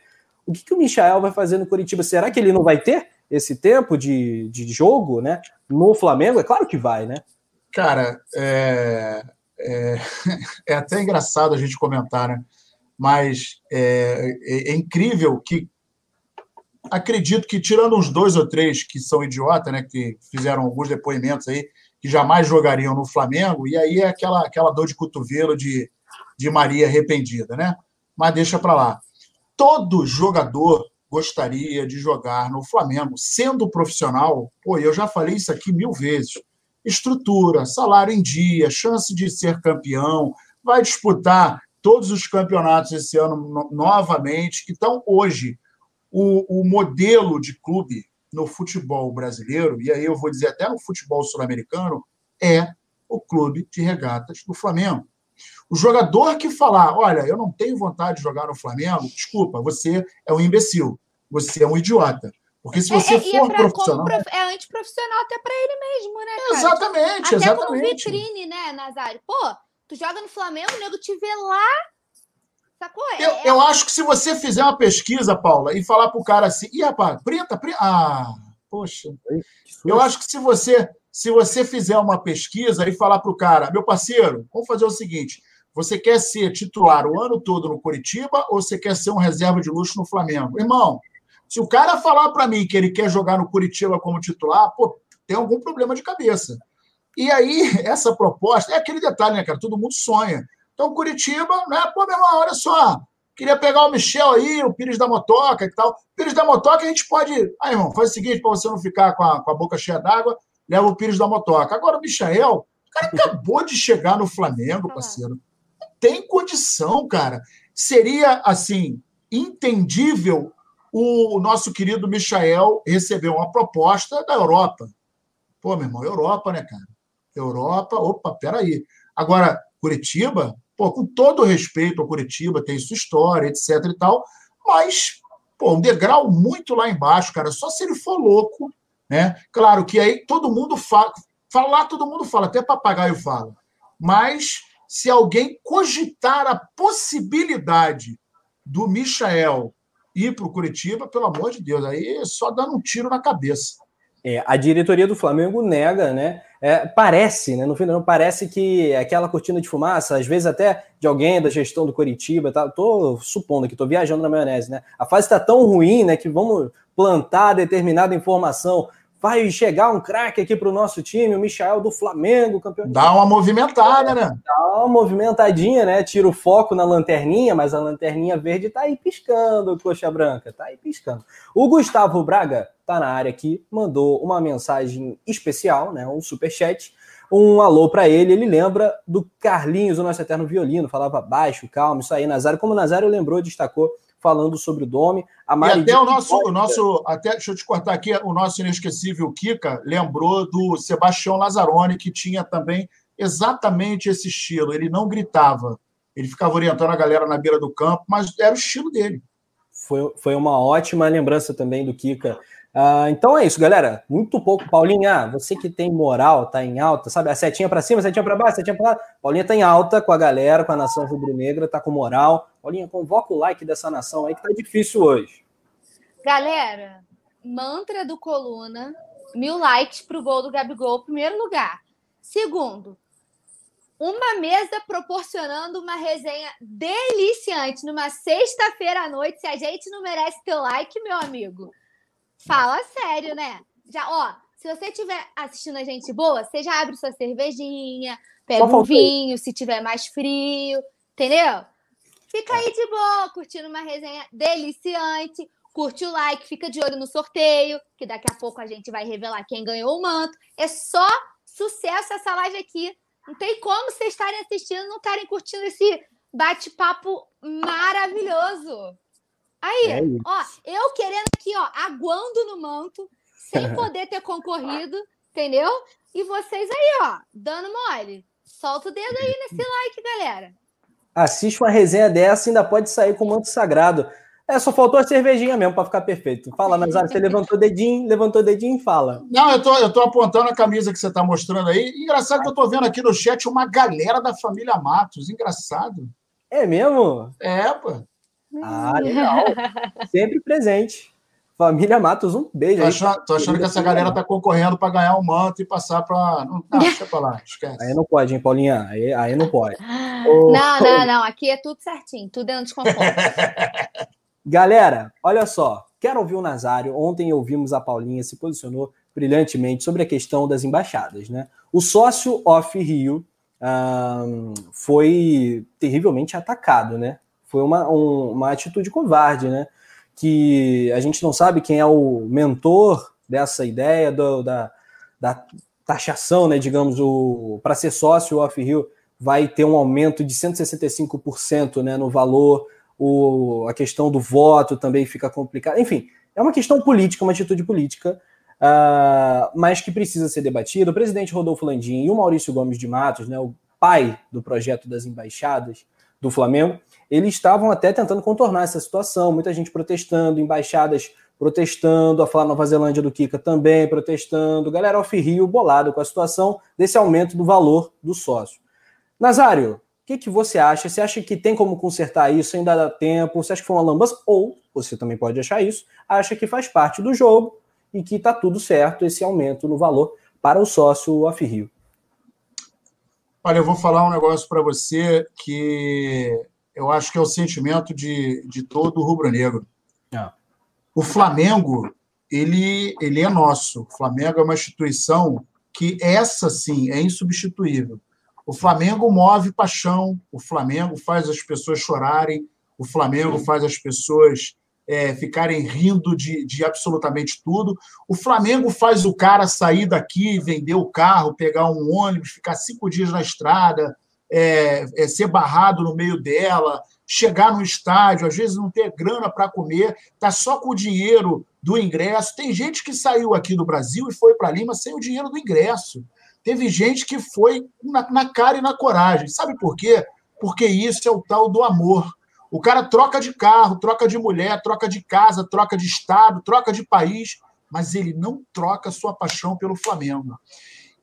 O que, que o Michael vai fazer no Coritiba? Será que ele não vai ter esse tempo de, de jogo, né? No Flamengo, é claro que vai, né? Cara, é, é, (laughs) é até engraçado a gente comentar, né? Mas é, é, é, incrível que acredito que, tirando uns dois ou três que são idiota, né? Que fizeram alguns depoimentos aí, que jamais jogariam no Flamengo, e aí é aquela, aquela dor de cotovelo de, de Maria arrependida, né? Mas deixa para lá. Todo jogador gostaria de jogar no Flamengo. Sendo profissional, pô, eu já falei isso aqui mil vezes. Estrutura, salário em dia, chance de ser campeão, vai disputar todos os campeonatos esse ano no, novamente. Então, hoje, o, o modelo de clube no futebol brasileiro, e aí eu vou dizer até no futebol sul-americano, é o clube de regatas do Flamengo. O jogador que falar, olha, eu não tenho vontade de jogar no Flamengo, desculpa, você é um imbecil, você é um idiota. Porque se você é, é, for é profissional. Prof... É antiprofissional até para ele mesmo, né? Cara? Exatamente, até exatamente. como vitrine, né, Nazário? Pô, tu joga no Flamengo, o nego te vê lá. Sacou? É, eu, é... eu acho que se você fizer uma pesquisa, Paula, e falar pro cara assim, ih, rapaz, preta, preta. Ah, poxa. Eu acho que se você se você fizer uma pesquisa e falar pro cara, meu parceiro, vamos fazer o seguinte: você quer ser titular o ano todo no Curitiba ou você quer ser um reserva de luxo no Flamengo? Irmão, se o cara falar para mim que ele quer jogar no Curitiba como titular, pô, tem algum problema de cabeça. E aí, (laughs) essa proposta, é aquele detalhe, né, cara? Todo mundo sonha. Então, Curitiba, né? Pô, meu irmão, olha só. Queria pegar o Michel aí, o Pires da Motoca e tal. Pires da Motoca a gente pode. Ah, irmão, faz o seguinte, para você não ficar com a, com a boca cheia d'água, leva o Pires da Motoca. Agora, o Michel, o cara acabou de chegar no Flamengo, parceiro tem condição, cara. Seria, assim, entendível o nosso querido Michael receber uma proposta da Europa. Pô, meu irmão, Europa, né, cara? Europa, opa, peraí. Agora, Curitiba, pô, com todo respeito ao Curitiba, tem sua história, etc e tal, mas, pô, um degrau muito lá embaixo, cara, só se ele for louco, né? Claro que aí todo mundo fala, falar todo mundo fala, até papagaio fala, mas se alguém cogitar a possibilidade do Michael ir para o Curitiba, pelo amor de Deus, aí só dando um tiro na cabeça. É, a diretoria do Flamengo nega, né? É, parece, né? No fim não parece que aquela cortina de fumaça, às vezes até de alguém da gestão do Curitiba, tá? Tô supondo que tô viajando na maionese, né? A fase está tão ruim, né? Que vamos plantar determinada informação vai chegar um craque aqui para o nosso time, o Michael do Flamengo, campeão. Dá uma movimentada, né? Dá uma movimentadinha, né? Tira o foco na lanterninha, mas a lanterninha verde tá aí piscando, coxa branca, tá aí piscando. O Gustavo Braga tá na área aqui, mandou uma mensagem especial, né? Um super chat um alô para ele. Ele lembra do Carlinhos, o nosso eterno violino, falava baixo, calmo, isso aí, Nazário. Como o Nazário lembrou, destacou falando sobre o Dome. A e até o nosso, o nosso, até deixa eu te cortar aqui, o nosso inesquecível Kika lembrou do Sebastião Lazzaroni, que tinha também exatamente esse estilo. Ele não gritava, ele ficava orientando a galera na beira do campo, mas era o estilo dele. Foi, foi uma ótima lembrança também do Kika Uh, então é isso, galera. Muito pouco. Paulinha, você que tem moral, tá em alta, sabe? A setinha para cima, a setinha para baixo, a setinha para lá. Paulinha tá em alta com a galera, com a nação rubro-negra, tá com moral. Paulinha, convoca o like dessa nação aí que tá difícil hoje. Galera, mantra do Coluna, mil likes pro gol do Gabigol, primeiro lugar. Segundo, uma mesa proporcionando uma resenha deliciante numa sexta-feira à noite. Se a gente não merece teu like, meu amigo Fala sério, né? Já, ó, se você estiver assistindo a gente boa, você já abre sua cervejinha, pega um vinho, se tiver mais frio, entendeu? Fica aí de boa, curtindo uma resenha deliciante. Curte o like, fica de olho no sorteio, que daqui a pouco a gente vai revelar quem ganhou o manto. É só sucesso essa live aqui. Não tem como vocês estarem assistindo e não estarem curtindo esse bate-papo maravilhoso. Aí, é ó, eu querendo aqui, ó, aguando no manto, sem (laughs) poder ter concorrido, entendeu? E vocês aí, ó, dando mole. Solta o dedo aí nesse (laughs) like, galera. Assiste uma resenha dessa e ainda pode sair com o manto sagrado. É, só faltou a cervejinha mesmo para ficar perfeito. Fala, Nazário, você levantou o dedinho, levantou o dedinho e fala. Não, eu tô, eu tô apontando a camisa que você tá mostrando aí. Engraçado que eu tô vendo aqui no chat uma galera da família Matos. Engraçado. É mesmo? É, pô. Ah, legal. Sempre presente. Família Matos, um beijo. Tô achando, tô achando que essa galera tá concorrendo para ganhar um manto e passar para. Não, não, deixa pra lá, esquece. Aí não pode, hein, Paulinha? Aí, aí não pode. Não, não, não. Aqui é tudo certinho, tudo de conforto. (laughs) Galera, olha só. Quero ouvir o Nazário. Ontem ouvimos a Paulinha se posicionou brilhantemente sobre a questão das embaixadas, né? O sócio Off Rio um, foi terrivelmente atacado, né? Foi uma, um, uma atitude covarde, né? Que a gente não sabe quem é o mentor dessa ideia do, da, da taxação, né? Digamos, para ser sócio, o Off-Rio vai ter um aumento de 165% né, no valor, o, a questão do voto também fica complicada. Enfim, é uma questão política, uma atitude política, uh, mas que precisa ser debatida. O presidente Rodolfo Landim e o Maurício Gomes de Matos, né, o pai do projeto das embaixadas do Flamengo, eles estavam até tentando contornar essa situação, muita gente protestando, embaixadas protestando, a falar Nova Zelândia do Kika também protestando, galera off-rio bolado com a situação desse aumento do valor do sócio. Nazário, o que, que você acha? Você acha que tem como consertar isso? Ainda dá tempo? Você acha que foi uma lambança? Ou, você também pode achar isso, acha que faz parte do jogo e que está tudo certo esse aumento no valor para o sócio off-rio? Olha, eu vou falar um negócio para você que eu acho que é o sentimento de, de todo rubro-negro. É. O Flamengo, ele, ele é nosso. O Flamengo é uma instituição que essa sim é insubstituível. O Flamengo move paixão, o Flamengo faz as pessoas chorarem, o Flamengo faz as pessoas é, ficarem rindo de, de absolutamente tudo. O Flamengo faz o cara sair daqui, vender o carro, pegar um ônibus, ficar cinco dias na estrada, é, é, ser barrado no meio dela, chegar no estádio, às vezes não ter grana para comer, tá só com o dinheiro do ingresso. Tem gente que saiu aqui do Brasil e foi para Lima sem o dinheiro do ingresso. Teve gente que foi na, na cara e na coragem. Sabe por quê? Porque isso é o tal do amor. O cara troca de carro, troca de mulher, troca de casa, troca de estado, troca de país, mas ele não troca sua paixão pelo Flamengo.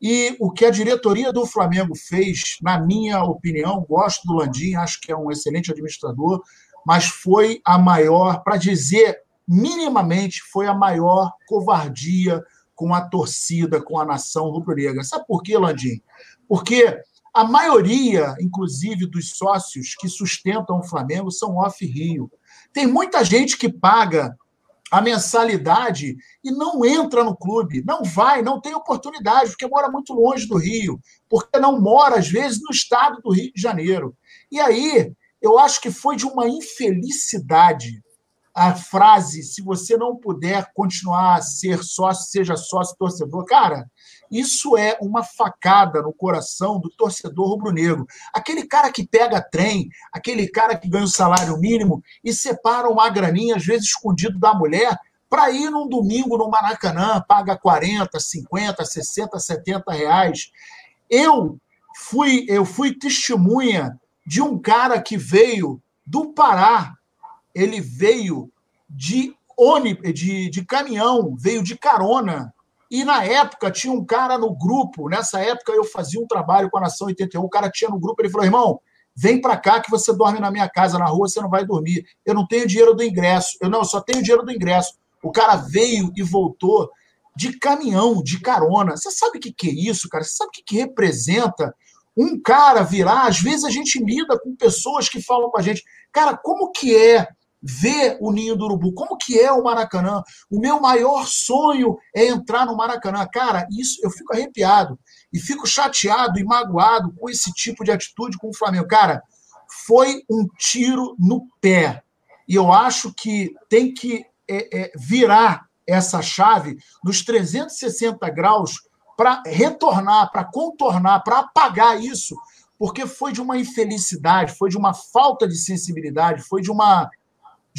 E o que a diretoria do Flamengo fez, na minha opinião, gosto do Landim, acho que é um excelente administrador, mas foi a maior, para dizer minimamente, foi a maior covardia com a torcida, com a nação rubro-negra. Sabe por quê, Landim? Porque a maioria, inclusive, dos sócios que sustentam o Flamengo são off-Rio. Tem muita gente que paga a mensalidade e não entra no clube, não vai, não tem oportunidade, porque mora muito longe do Rio, porque não mora, às vezes, no estado do Rio de Janeiro. E aí, eu acho que foi de uma infelicidade a frase: se você não puder continuar a ser sócio, seja sócio torcedor. Cara, isso é uma facada no coração do torcedor rubro-negro. Aquele cara que pega trem, aquele cara que ganha o salário mínimo e separa uma graninha, às vezes escondido da mulher, para ir num domingo no Maracanã, paga 40, 50, 60, 70 reais. Eu fui, eu fui testemunha de um cara que veio do Pará. Ele veio de ônibus, de, de caminhão, veio de carona e na época tinha um cara no grupo, nessa época eu fazia um trabalho com a Nação 81, o cara tinha no grupo, ele falou: irmão, vem para cá que você dorme na minha casa, na rua você não vai dormir. Eu não tenho dinheiro do ingresso. Eu não, eu só tenho dinheiro do ingresso. O cara veio e voltou de caminhão, de carona. Você sabe o que, que é isso, cara? Você sabe o que, que representa um cara virar? Às vezes a gente lida com pessoas que falam com a gente, cara, como que é ver o ninho do urubu. Como que é o Maracanã? O meu maior sonho é entrar no Maracanã. Cara, isso eu fico arrepiado e fico chateado e magoado com esse tipo de atitude com o Flamengo. Cara, foi um tiro no pé. E eu acho que tem que é, é, virar essa chave nos 360 graus para retornar, para contornar, para apagar isso, porque foi de uma infelicidade, foi de uma falta de sensibilidade, foi de uma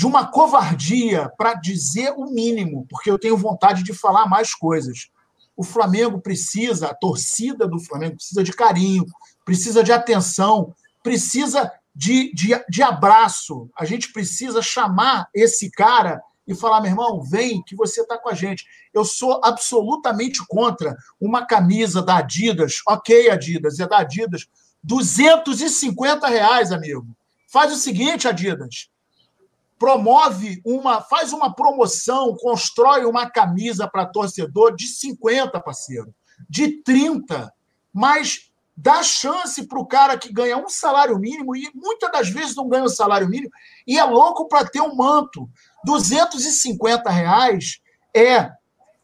de uma covardia para dizer o mínimo, porque eu tenho vontade de falar mais coisas. O Flamengo precisa, a torcida do Flamengo precisa de carinho, precisa de atenção, precisa de, de, de abraço. A gente precisa chamar esse cara e falar, meu irmão, vem que você está com a gente. Eu sou absolutamente contra uma camisa da Adidas, ok, Adidas, é da Adidas, 250 reais, amigo. Faz o seguinte, Adidas, promove uma, faz uma promoção, constrói uma camisa para torcedor de 50, parceiro, de 30, mas dá chance para o cara que ganha um salário mínimo e muitas das vezes não ganha um salário mínimo e é louco para ter um manto. 250 reais é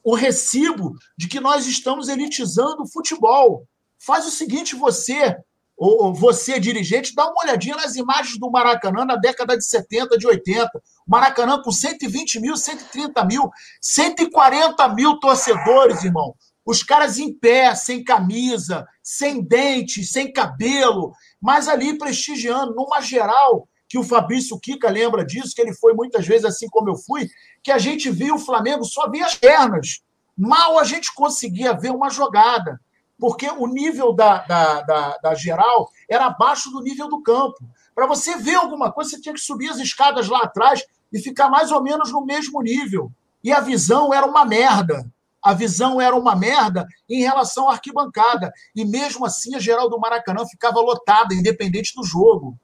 o recibo de que nós estamos elitizando o futebol. Faz o seguinte, você você, dirigente, dá uma olhadinha nas imagens do Maracanã na década de 70, de 80. Maracanã com 120 mil, 130 mil, 140 mil torcedores, irmão. Os caras em pé, sem camisa, sem dente, sem cabelo, mas ali prestigiando, numa geral, que o Fabrício Kika lembra disso, que ele foi muitas vezes assim como eu fui, que a gente via o Flamengo só via as pernas. Mal a gente conseguia ver uma jogada porque o nível da, da, da, da geral era abaixo do nível do campo. Para você ver alguma coisa, você tinha que subir as escadas lá atrás e ficar mais ou menos no mesmo nível. E a visão era uma merda. A visão era uma merda em relação à arquibancada. E mesmo assim, a geral do Maracanã ficava lotada, independente do jogo.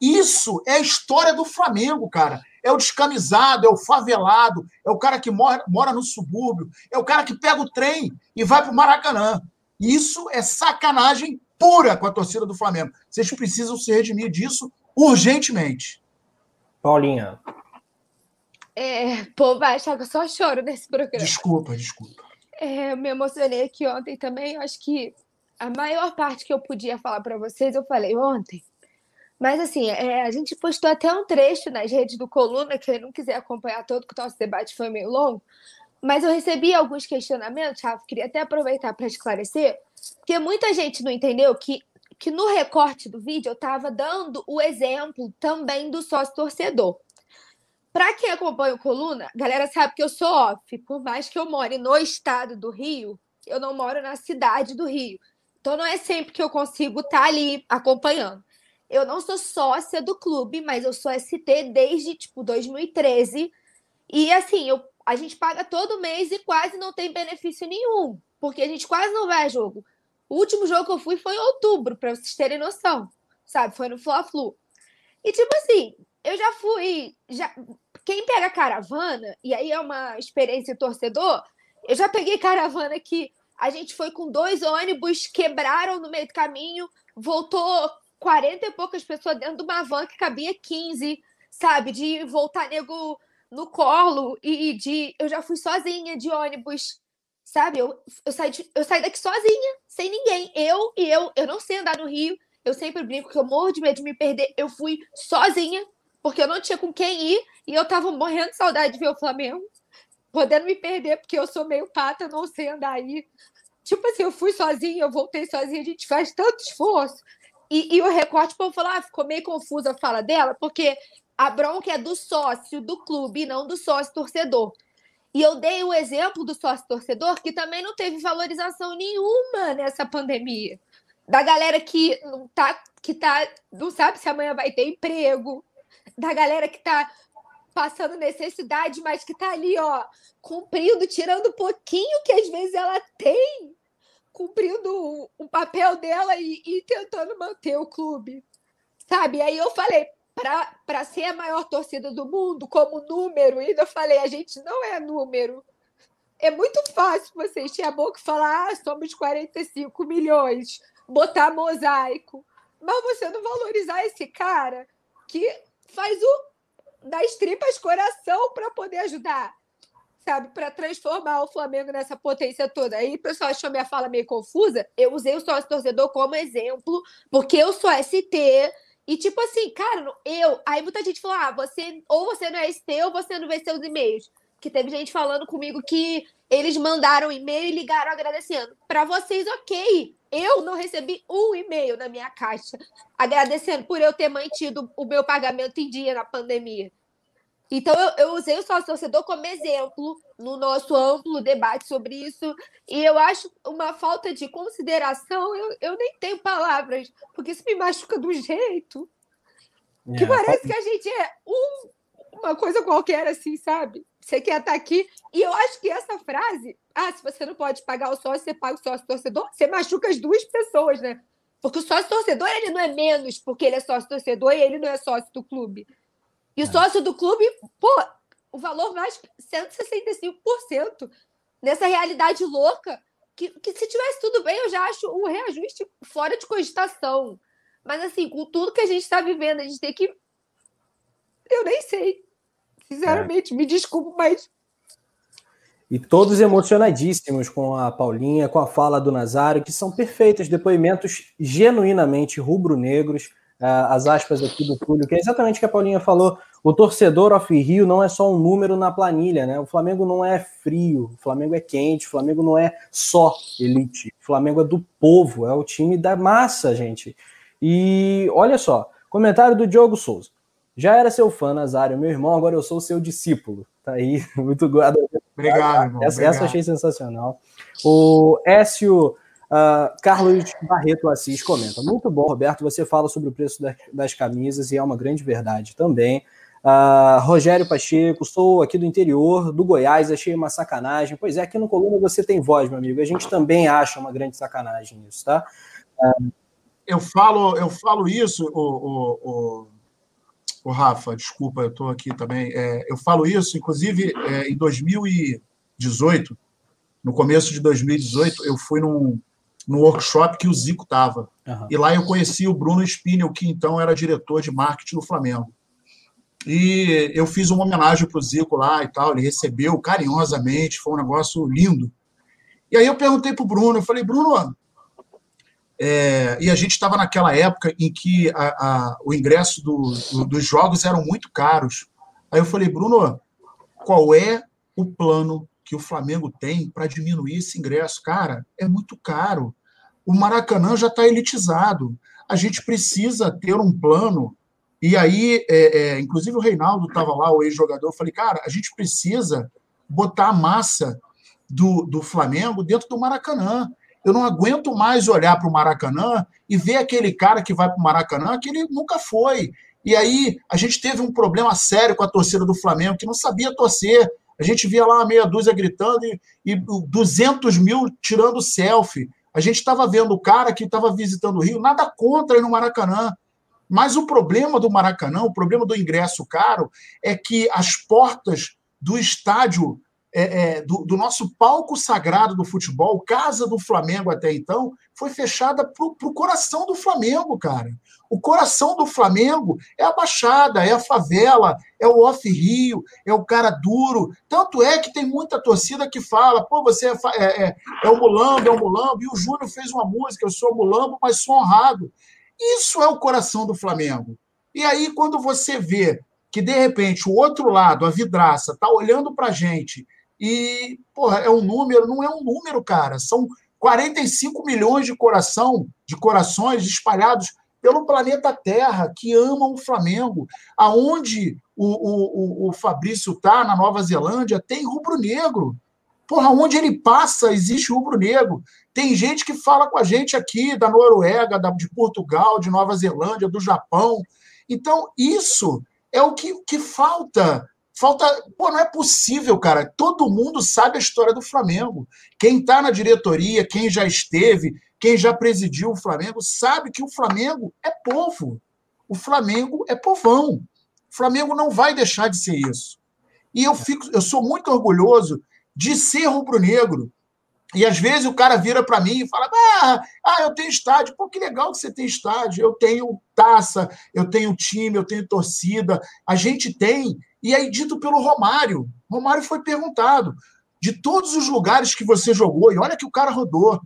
Isso é a história do Flamengo, cara. É o descamisado, é o favelado, é o cara que mora, mora no subúrbio, é o cara que pega o trem e vai para o Maracanã. Isso é sacanagem pura com a torcida do Flamengo. Vocês precisam se redimir disso urgentemente. Paulinha. É, pô, vai achar que eu só choro nesse programa. Desculpa, desculpa. É, eu me emocionei aqui ontem também. Acho que a maior parte que eu podia falar para vocês, eu falei ontem. Mas assim, é, a gente postou até um trecho nas redes do Coluna, quem não quiser acompanhar todo, que o nosso debate foi meio longo. Mas eu recebi alguns questionamentos, Rafa, queria até aproveitar para esclarecer, porque muita gente não entendeu que, que no recorte do vídeo eu estava dando o exemplo também do sócio torcedor. Para quem acompanha o Coluna, a galera sabe que eu sou off, por mais que eu more no estado do Rio, eu não moro na cidade do Rio. Então não é sempre que eu consigo estar tá ali acompanhando. Eu não sou sócia do clube, mas eu sou ST desde tipo 2013. E assim, eu a gente paga todo mês e quase não tem benefício nenhum, porque a gente quase não vai a jogo. O último jogo que eu fui foi em outubro, para vocês terem noção, sabe? Foi no Fla-Flu. E tipo assim, eu já fui, já quem pega caravana, e aí é uma experiência torcedor, eu já peguei caravana que a gente foi com dois ônibus, quebraram no meio do caminho, voltou 40 e poucas pessoas dentro de uma van que cabia 15, sabe? De voltar nego no colo e de. Eu já fui sozinha de ônibus, sabe? Eu, eu, saí, de, eu saí daqui sozinha, sem ninguém. Eu e eu, eu não sei andar no Rio. Eu sempre brinco que eu morro de medo de me perder. Eu fui sozinha, porque eu não tinha com quem ir e eu tava morrendo de saudade de ver o Flamengo, podendo me perder, porque eu sou meio pata, não sei andar aí. Tipo assim, eu fui sozinha, eu voltei sozinha, a gente faz tanto esforço. E, e o recorte, o povo falou, ah, ficou meio confusa a fala dela, porque a bronca é do sócio do clube, não do sócio torcedor. E eu dei o exemplo do sócio torcedor, que também não teve valorização nenhuma nessa pandemia. Da galera que não tá, que tá, não sabe se amanhã vai ter emprego, da galera que tá passando necessidade, mas que tá ali, ó, cumprindo, tirando um pouquinho que às vezes ela tem, cumprindo o papel dela e, e tentando manter o clube. Sabe? Aí eu falei, para ser a maior torcida do mundo, como número, e eu falei, a gente não é número. É muito fácil você encher a boca e falar, ah, somos 45 milhões, botar mosaico. Mas você não valorizar esse cara que faz o das tripas coração para poder ajudar, sabe? Para transformar o Flamengo nessa potência toda. Aí o pessoal achou minha fala meio confusa. Eu usei o sócio torcedor como exemplo, porque eu sou ST e tipo assim, cara, eu. Aí muita gente falou: ah, você ou você não é ST ou você não vê seus e-mails. Que teve gente falando comigo que eles mandaram e-mail e ligaram agradecendo. Para vocês, ok. Eu não recebi um e-mail na minha caixa agradecendo por eu ter mantido o meu pagamento em dia na pandemia. Então, eu, eu usei o sócio torcedor como exemplo no nosso amplo debate sobre isso. E eu acho uma falta de consideração, eu, eu nem tenho palavras, porque isso me machuca do jeito que é, parece que a gente é um, uma coisa qualquer, assim, sabe? Você quer estar aqui. E eu acho que essa frase, ah, se você não pode pagar o sócio, você paga o sócio torcedor, você machuca as duas pessoas, né? Porque o sócio torcedor, ele não é menos porque ele é sócio torcedor e ele não é sócio do clube. E o é. sócio do clube, pô, o valor mais 165% nessa realidade louca, que, que se tivesse tudo bem, eu já acho um reajuste fora de cogitação. Mas assim, com tudo que a gente está vivendo, a gente tem que. Eu nem sei. Sinceramente, é. me desculpo, mas. E todos emocionadíssimos com a Paulinha, com a fala do Nazário, que são perfeitos depoimentos genuinamente rubro-negros as aspas aqui do Túlio, que é exatamente o que a Paulinha falou. O torcedor off-Rio não é só um número na planilha, né? O Flamengo não é frio, o Flamengo é quente, o Flamengo não é só elite, o Flamengo é do povo, é o time da massa, gente. E olha só, comentário do Diogo Souza. Já era seu fã, Nazário, meu irmão, agora eu sou seu discípulo. Tá aí, (laughs) muito obrigado. Obrigado, irmão. Essa, obrigado. essa achei sensacional. O Écio Uh, Carlos Barreto Assis comenta: Muito bom, Roberto. Você fala sobre o preço das camisas e é uma grande verdade também. Uh, Rogério Pacheco, sou aqui do interior do Goiás, achei uma sacanagem. Pois é, aqui no Coluna você tem voz, meu amigo. A gente também acha uma grande sacanagem isso, tá? Uh... Eu falo, eu falo isso, o, o, o Rafa, desculpa, eu estou aqui também. É, eu falo isso, inclusive, é, em 2018, no começo de 2018, eu fui num, no workshop que o Zico estava. Uhum. E lá eu conheci o Bruno Spinel, que então era diretor de marketing do Flamengo. E eu fiz uma homenagem para o Zico lá e tal, ele recebeu carinhosamente, foi um negócio lindo. E aí eu perguntei para o Bruno, eu falei, Bruno, é, e a gente estava naquela época em que a, a, o ingresso do, do, dos jogos eram muito caros. Aí eu falei, Bruno, qual é o plano que o Flamengo tem para diminuir esse ingresso. Cara, é muito caro. O Maracanã já está elitizado. A gente precisa ter um plano. E aí, é, é, inclusive o Reinaldo estava lá, o ex-jogador. Eu falei, cara, a gente precisa botar a massa do, do Flamengo dentro do Maracanã. Eu não aguento mais olhar para o Maracanã e ver aquele cara que vai para o Maracanã que ele nunca foi. E aí a gente teve um problema sério com a torcida do Flamengo, que não sabia torcer. A gente via lá uma meia dúzia gritando e, e 200 mil tirando selfie. A gente estava vendo o cara que estava visitando o Rio, nada contra ir no Maracanã. Mas o problema do Maracanã, o problema do ingresso caro, é que as portas do estádio é, é, do, do, nosso palco sagrado do futebol, casa do Flamengo até então, foi fechada para o coração do Flamengo, cara. O coração do Flamengo é a Baixada, é a favela, é o off-rio, é o cara duro. Tanto é que tem muita torcida que fala, pô, você é, é, é, é o Mulambo, é o Mulambo, e o Júnior fez uma música, eu sou Mulambo, mas sou honrado. Isso é o coração do Flamengo. E aí, quando você vê que, de repente, o outro lado, a vidraça, está olhando para gente e, porra, é um número, não é um número, cara. São 45 milhões de coração, de corações espalhados pelo planeta Terra que amam o Flamengo. Aonde o, o, o Fabrício está, na Nova Zelândia, tem rubro-negro. Porra, onde ele passa, existe rubro-negro. Tem gente que fala com a gente aqui da Noruega, da, de Portugal, de Nova Zelândia, do Japão. Então, isso é o que, que falta Falta. Pô, não é possível, cara. Todo mundo sabe a história do Flamengo. Quem está na diretoria, quem já esteve, quem já presidiu o Flamengo, sabe que o Flamengo é povo. O Flamengo é povão. O Flamengo não vai deixar de ser isso. E eu fico, eu sou muito orgulhoso de ser rubro-negro. E às vezes o cara vira para mim e fala: ah, ah, eu tenho estádio. Pô, que legal que você tem estádio. Eu tenho taça, eu tenho time, eu tenho torcida. A gente tem. E aí, dito pelo Romário. Romário foi perguntado: de todos os lugares que você jogou, e olha que o cara rodou,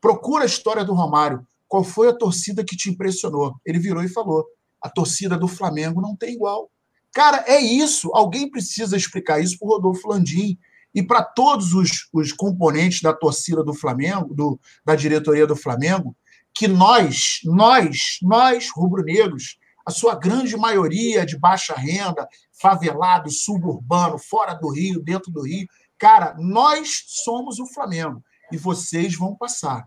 procura a história do Romário. Qual foi a torcida que te impressionou? Ele virou e falou: a torcida do Flamengo não tem igual. Cara, é isso. Alguém precisa explicar isso para o Rodolfo Landim e para todos os, os, componentes da torcida do Flamengo, do, da diretoria do Flamengo, que nós, nós, nós, rubro-negros, a sua grande maioria de baixa renda, favelado, suburbano, fora do Rio, dentro do Rio. Cara, nós somos o Flamengo e vocês vão passar.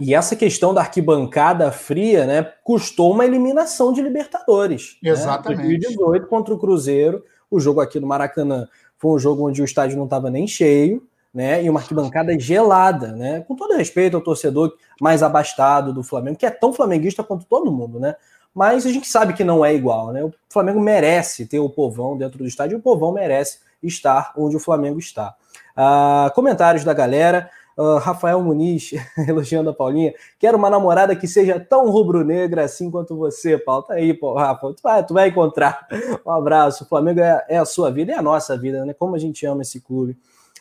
E essa questão da arquibancada fria, né, custou uma eliminação de Libertadores. Né? Exatamente. Né? 2018 contra o Cruzeiro, o jogo aqui no Maracanã foi um jogo onde o estádio não estava nem cheio, né, e uma arquibancada gelada, né, com todo respeito ao torcedor mais abastado do Flamengo, que é tão flamenguista quanto todo mundo, né, mas a gente sabe que não é igual, né? O Flamengo merece ter o povão dentro do estádio, e o povão merece estar onde o Flamengo está. Uh, comentários da galera. Uh, Rafael Muniz (laughs) elogiando a Paulinha. Quero uma namorada que seja tão rubro-negra assim quanto você, Paulo. Tá aí, pô, Rafa. Tu vai, tu vai encontrar. (laughs) Um abraço. O Flamengo é, é, a sua vida, é a nossa vida, né? Como a gente ama esse clube.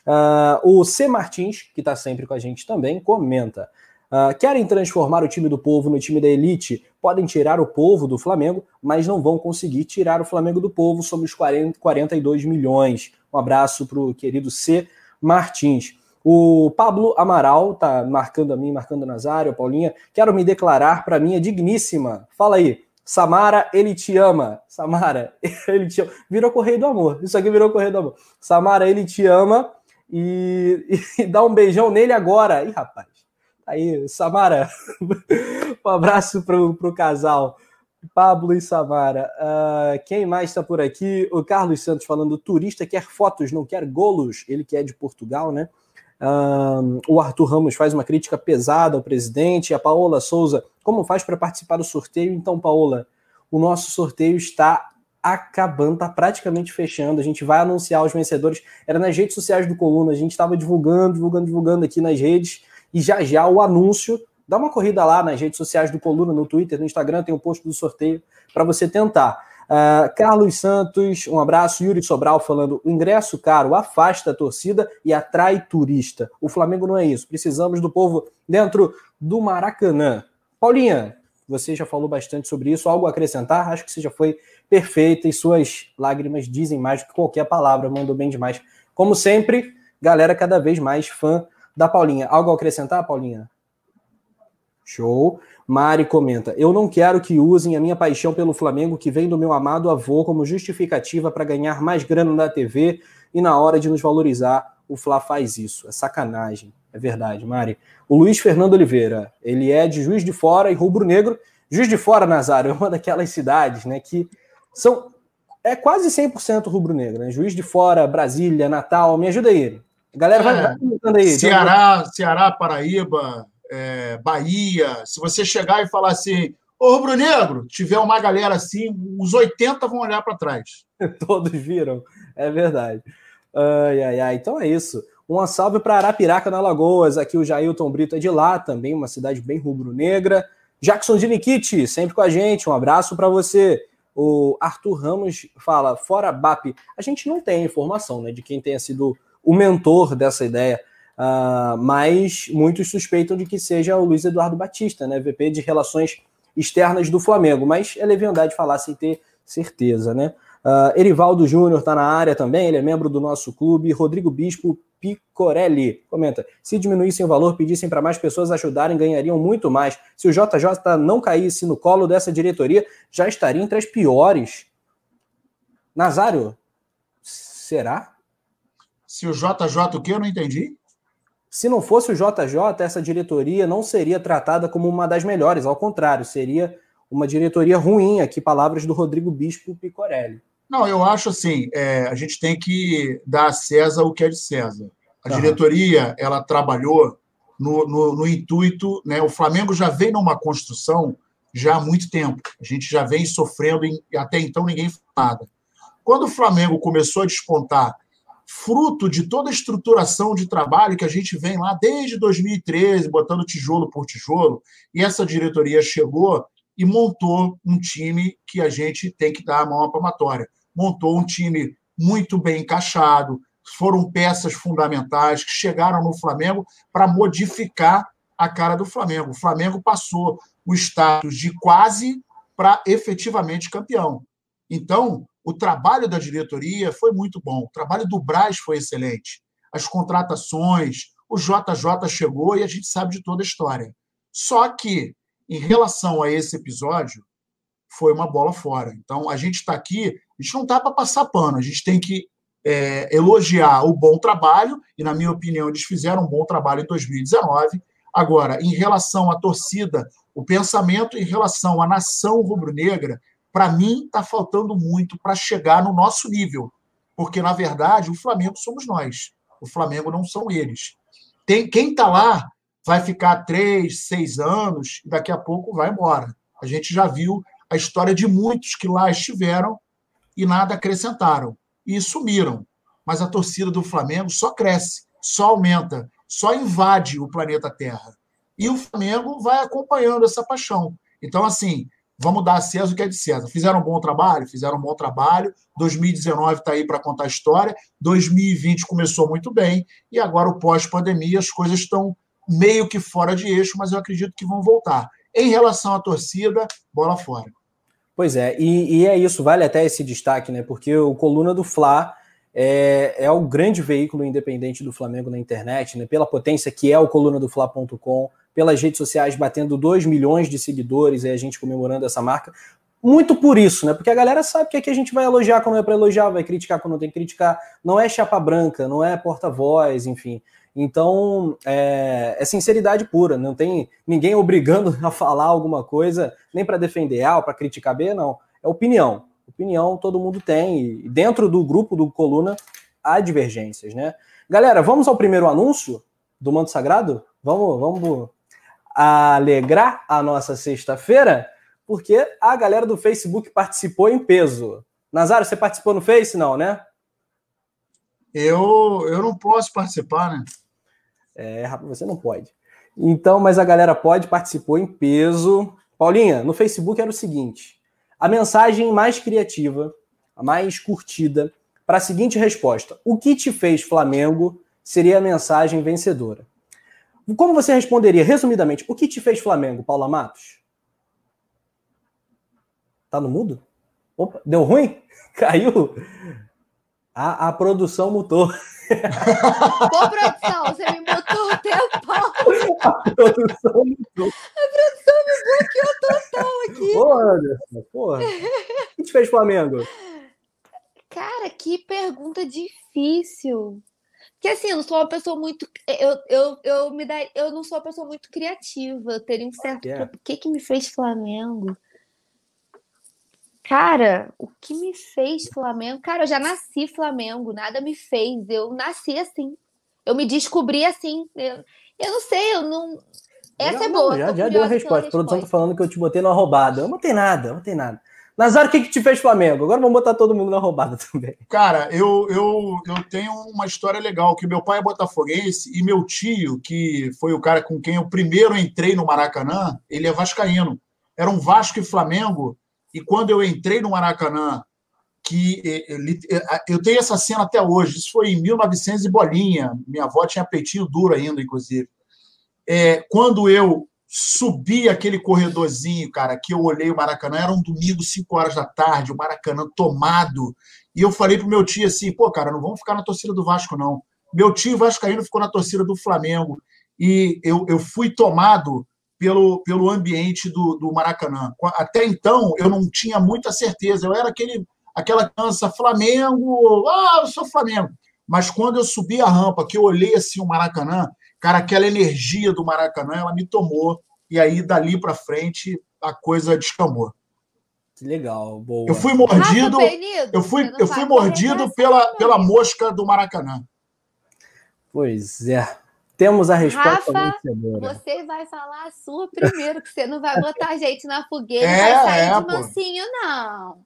Uh, o C. Martins, que está sempre com a gente também, comenta. Uh, querem transformar o time do povo no time da elite, podem tirar o povo do Flamengo, mas não vão conseguir tirar o Flamengo do povo. Somos 40, 42 milhões. Um abraço para o querido C. Martins. O Pablo Amaral tá marcando a mim, marcando a Nazário, a Paulinha. Quero me declarar para minha digníssima. Fala aí. Samara, ele te ama. Samara, (laughs) ele te ama. Virou Correio do Amor. Isso aqui virou Correio do Amor. Samara, ele te ama. E, (laughs) e dá um beijão nele agora. Ih, rapaz. Aí, Samara, (laughs) um abraço pro, pro casal. Pablo e Samara. Uh, quem mais está por aqui? O Carlos Santos falando: turista quer fotos, não quer golos. Ele que é de Portugal, né? O Arthur Ramos faz uma crítica pesada ao presidente. A Paola Souza, como faz para participar do sorteio? Então, Paola, o nosso sorteio está acabando, está praticamente fechando. A gente vai anunciar os vencedores. Era nas redes sociais do Coluna, a gente estava divulgando, divulgando, divulgando aqui nas redes e já já o anúncio. Dá uma corrida lá nas redes sociais do Coluna, no Twitter, no Instagram, tem o um post do sorteio para você tentar. Uh, Carlos Santos, um abraço. Yuri Sobral falando: ingresso caro afasta a torcida e atrai turista. O Flamengo não é isso. Precisamos do povo dentro do Maracanã. Paulinha, você já falou bastante sobre isso. Algo a acrescentar? Acho que você já foi perfeita e suas lágrimas dizem mais do que qualquer palavra. Mandou bem demais. Como sempre, galera cada vez mais fã da Paulinha. Algo a acrescentar, Paulinha? Show. Mari comenta: Eu não quero que usem a minha paixão pelo Flamengo, que vem do meu amado avô, como justificativa para ganhar mais grana na TV e na hora de nos valorizar, o Fla faz isso. É sacanagem. É verdade, Mari. O Luiz Fernando Oliveira, ele é de Juiz de Fora e Rubro Negro. Juiz de Fora, Nazário, é uma daquelas cidades né, que são é quase 100% rubro-negro. Né? Juiz de Fora, Brasília, Natal, me ajuda aí. Galera, vai, é, vai aí. Ceará, Ceará, Paraíba, é, Bahia. Se você chegar e falar assim, ô Rubro Negro, tiver uma galera assim, os 80 vão olhar para trás. (laughs) Todos viram, é verdade. Ai, ai, ai. Então é isso. Um salve para Arapiraca, na Lagoas. Aqui o Jailton Brito é de lá, também uma cidade bem rubro-negra. Jackson de Nikit, sempre com a gente. Um abraço para você. O Arthur Ramos fala, fora BAP, a gente não tem informação né, de quem tenha sido o mentor dessa ideia, uh, mas muitos suspeitam de que seja o Luiz Eduardo Batista, né, VP de Relações Externas do Flamengo, mas é leviandade falar sem ter certeza, né? Uh, Erivaldo Júnior está na área também, ele é membro do nosso clube. Rodrigo Bispo Picorelli comenta: se diminuíssem o valor, pedissem para mais pessoas ajudarem, ganhariam muito mais. Se o JJ não caísse no colo dessa diretoria, já estaria entre as piores. Nazário, será? Se o JJ o que? Eu não entendi. Se não fosse o JJ, essa diretoria não seria tratada como uma das melhores, ao contrário, seria uma diretoria ruim, aqui palavras do Rodrigo Bispo Picorelli. Não, eu acho assim, é, a gente tem que dar a César o que é de César. A uhum. diretoria, ela trabalhou no, no, no, intuito, né? O Flamengo já vem numa construção já há muito tempo. A gente já vem sofrendo e até então ninguém fez nada. Quando o Flamengo começou a despontar, fruto de toda a estruturação de trabalho que a gente vem lá desde 2013, botando tijolo por tijolo, e essa diretoria chegou e montou um time que a gente tem que dar a mão à palmatória montou um time muito bem encaixado, foram peças fundamentais que chegaram no Flamengo para modificar a cara do Flamengo. O Flamengo passou o status de quase para efetivamente campeão. Então, o trabalho da diretoria foi muito bom, o trabalho do Braz foi excelente. As contratações, o JJ chegou e a gente sabe de toda a história. Só que, em relação a esse episódio, foi uma bola fora. Então, a gente está aqui a gente não está para passar pano, a gente tem que é, elogiar o bom trabalho, e, na minha opinião, eles fizeram um bom trabalho em 2019. Agora, em relação à torcida, o pensamento em relação à nação rubro-negra, para mim, está faltando muito para chegar no nosso nível. Porque, na verdade, o Flamengo somos nós. O Flamengo não são eles. Tem, quem está lá vai ficar três, seis anos e daqui a pouco vai embora. A gente já viu a história de muitos que lá estiveram e nada acrescentaram. E sumiram. Mas a torcida do Flamengo só cresce, só aumenta, só invade o planeta Terra. E o Flamengo vai acompanhando essa paixão. Então, assim, vamos dar a César o que é de César. Fizeram um bom trabalho? Fizeram um bom trabalho. 2019 está aí para contar a história. 2020 começou muito bem. E agora, o pós-pandemia, as coisas estão meio que fora de eixo, mas eu acredito que vão voltar. Em relação à torcida, bola fora. Pois é, e, e, é isso, vale até esse destaque, né? Porque o Coluna do Fla é, é o grande veículo independente do Flamengo na internet, né? Pela potência que é o coluna do Fla.com, pelas redes sociais batendo 2 milhões de seguidores, e a gente comemorando essa marca. Muito por isso, né? Porque a galera sabe que aqui a gente vai elogiar quando é para elogiar, vai criticar quando tem que criticar. Não é chapa branca, não é porta-voz, enfim. Então, é, é, sinceridade pura, não tem ninguém obrigando (laughs) a falar alguma coisa, nem para defender A ou para criticar B, não. É opinião. Opinião todo mundo tem, e dentro do grupo do Coluna há divergências, né? Galera, vamos ao primeiro anúncio do Manto Sagrado? Vamos, vamos alegrar a nossa sexta-feira, porque a galera do Facebook participou em peso. Nazário, você participou no Face, não, né? Eu, eu não posso participar, né? É, você não pode. Então, mas a galera pode, participou em peso. Paulinha, no Facebook era o seguinte: a mensagem mais criativa, a mais curtida, para a seguinte resposta: O que te fez Flamengo seria a mensagem vencedora. Como você responderia, resumidamente, o que te fez Flamengo, Paula Matos? Tá no mudo? Opa, deu ruim? (laughs) Caiu? A, a produção mutou. (laughs) Pô, produção, você me mutou o tempo. A produção mutou. A produção me bloqueou total aqui. Porra, porra. O que te fez Flamengo? Cara, que pergunta difícil. Porque assim, eu não sou uma pessoa muito. Eu, eu, eu, me dar, eu não sou uma pessoa muito criativa. Eu teria um certo. Yeah. O que, que me fez Flamengo? Cara, o que me fez Flamengo? Cara, eu já nasci Flamengo, nada me fez. Eu nasci assim. Eu me descobri assim. Eu, eu não sei, eu não. Essa já, é boa. Já, já deu a resposta. A produção tá falando que eu te botei numa roubada. Eu não tenho nada, eu não tenho nada. Nazário, o que, que te fez Flamengo? Agora vamos botar todo mundo na roubada (laughs) também. Cara, eu, eu, eu tenho uma história legal, que meu pai é botafoguense e meu tio, que foi o cara com quem eu primeiro entrei no Maracanã, ele é vascaíno. Era um Vasco e Flamengo, e quando eu entrei no Maracanã, que eu tenho essa cena até hoje, isso foi em 1900 e bolinha, minha avó tinha peitinho duro ainda, inclusive. É, quando eu subi aquele corredorzinho, cara, que eu olhei o Maracanã, era um domingo, 5 horas da tarde, o Maracanã tomado. E eu falei pro meu tio assim, pô, cara, não vamos ficar na torcida do Vasco, não. Meu tio Vascaíno ficou na torcida do Flamengo. E eu, eu fui tomado pelo, pelo ambiente do, do Maracanã. Até então, eu não tinha muita certeza. Eu era aquele, aquela criança Flamengo, ah, eu sou Flamengo. Mas quando eu subi a rampa, que eu olhei assim o Maracanã, Cara, aquela energia do Maracanã, ela me tomou. E aí, dali para frente, a coisa descamou. Que legal, boa. Eu fui mordido. eu fui, eu fui mordido pela, pela mosca do Maracanã. Pois é. Temos a resposta Rafa, vencedora. Você vai falar a sua primeiro, que você não vai botar a gente na fogueira (laughs) é, e vai sair é, de mansinho, não.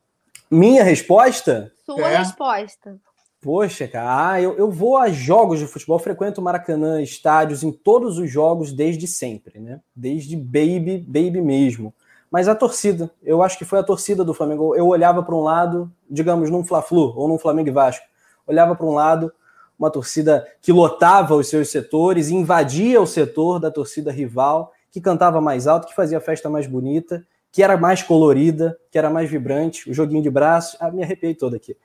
Minha resposta? Sua é. resposta. Poxa, cara, ah, eu, eu vou a jogos de futebol, frequento Maracanã, estádios, em todos os jogos desde sempre, né? Desde baby, baby mesmo. Mas a torcida, eu acho que foi a torcida do Flamengo. Eu olhava para um lado, digamos, num Fla-Flu ou num Flamengo e Vasco, olhava para um lado, uma torcida que lotava os seus setores, invadia o setor da torcida rival, que cantava mais alto, que fazia a festa mais bonita, que era mais colorida, que era mais vibrante, o joguinho de braços. Ah, me arrepiei todo aqui.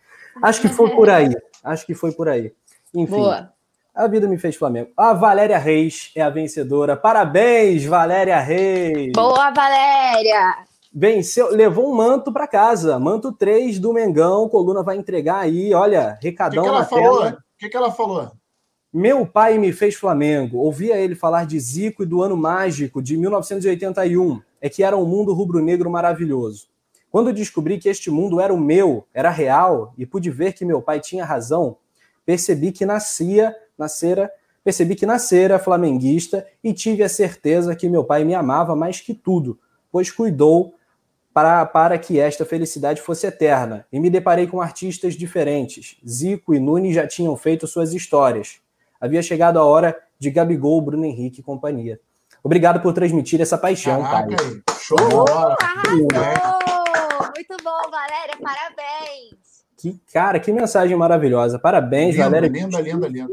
Acho que foi por aí. (laughs) Acho que foi por aí. Enfim. Boa. A vida me fez Flamengo. A Valéria Reis é a vencedora. Parabéns, Valéria Reis. Boa, Valéria. Venceu, levou um manto para casa. Manto 3 do Mengão. Coluna vai entregar aí, olha, recadão que que na falou? tela. O que, que ela falou? Meu pai me fez Flamengo. Ouvia ele falar de Zico e do ano mágico de 1981. É que era um mundo rubro-negro maravilhoso. Quando descobri que este mundo era o meu, era real, e pude ver que meu pai tinha razão, percebi que nascia, nascera, percebi que nascera flamenguista e tive a certeza que meu pai me amava mais que tudo, pois cuidou para, para que esta felicidade fosse eterna. E me deparei com artistas diferentes. Zico e Nunes já tinham feito suas histórias. Havia chegado a hora de Gabigol, Bruno Henrique e companhia. Obrigado por transmitir essa paixão, Caraca, pai. Show de bola! Muito bom, Valéria, parabéns. Que, cara, que mensagem maravilhosa. Parabéns, Valéria. Linda, linda, linda.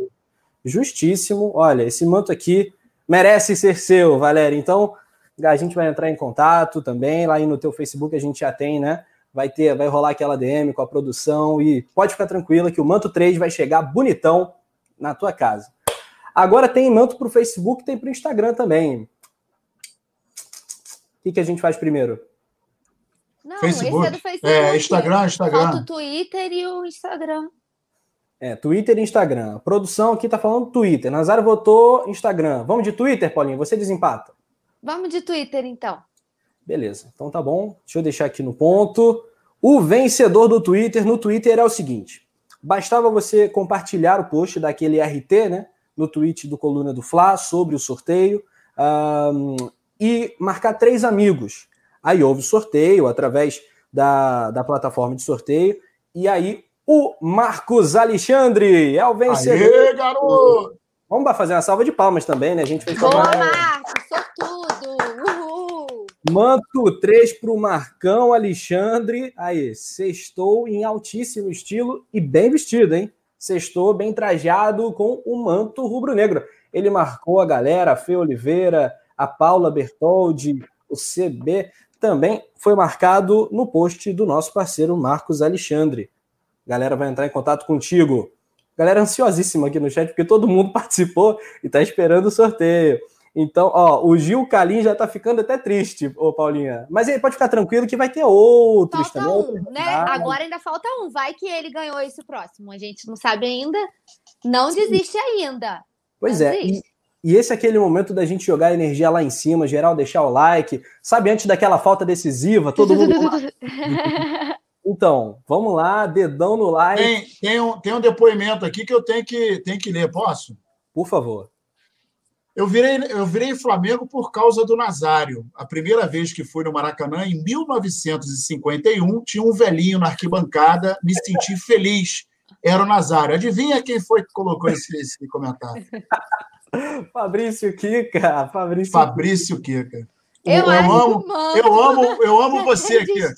Justíssimo. Olha, esse manto aqui merece ser seu, Valéria. Então, a gente vai entrar em contato também. Lá aí no teu Facebook a gente já tem, né? Vai ter, vai rolar aquela DM com a produção e pode ficar tranquila que o manto 3 vai chegar bonitão na tua casa. Agora tem manto para o Facebook, tem para o Instagram também. O que, que a gente faz primeiro? Não, Facebook. esse é do Facebook. É, Instagram, Instagram. Falta o Twitter e o Instagram. É, Twitter e Instagram. A produção aqui tá falando Twitter. Nazário votou Instagram. Vamos de Twitter, Paulinho? Você desempata. Vamos de Twitter, então. Beleza. Então tá bom. Deixa eu deixar aqui no ponto. O vencedor do Twitter no Twitter é o seguinte: bastava você compartilhar o post daquele RT, né? No tweet do Coluna do Fla sobre o sorteio um, e marcar três amigos. Aí houve sorteio através da, da plataforma de sorteio. E aí o Marcos Alexandre é o vencedor. Aê, garoto! Vamos fazer uma salva de palmas também, né? A gente fez Boa, Marcos! Sortudo! Uhul! Manto 3 para o Marcão Alexandre. Aí, sextou em altíssimo estilo e bem vestido, hein? Sextou bem trajado com o manto rubro-negro. Ele marcou a galera, a Fê Oliveira, a Paula Bertoldi, o CB também foi marcado no post do nosso parceiro Marcos Alexandre. A galera vai entrar em contato contigo. Galera ansiosíssima aqui no chat, porque todo mundo (laughs) participou e está esperando o sorteio. Então, ó, o Gil Calim já tá ficando até triste, ô Paulinha. Mas ele pode ficar tranquilo que vai ter outros falta também. Um, né? Agora ainda falta um. Vai que ele ganhou esse próximo. A gente não sabe ainda. Não Sim. desiste ainda. Pois não é. E, e esse é aquele momento da gente jogar energia lá em cima, geral deixar o like, sabe, antes daquela falta decisiva, todo mundo. (laughs) então, vamos lá, dedão no like. Tem, tem, um, tem um depoimento aqui que eu tenho que, tenho que ler, posso? Por favor. Eu virei, eu virei Flamengo por causa do Nazário. A primeira vez que fui no Maracanã, em 1951, tinha um velhinho na arquibancada, me senti feliz. Era o Nazário. Adivinha quem foi que colocou esse, esse comentário? (laughs) (laughs) Fabrício Kika. Fabrício, Fabrício Kika. Eu, eu amo, eu amo, eu (laughs) amo você, Kika.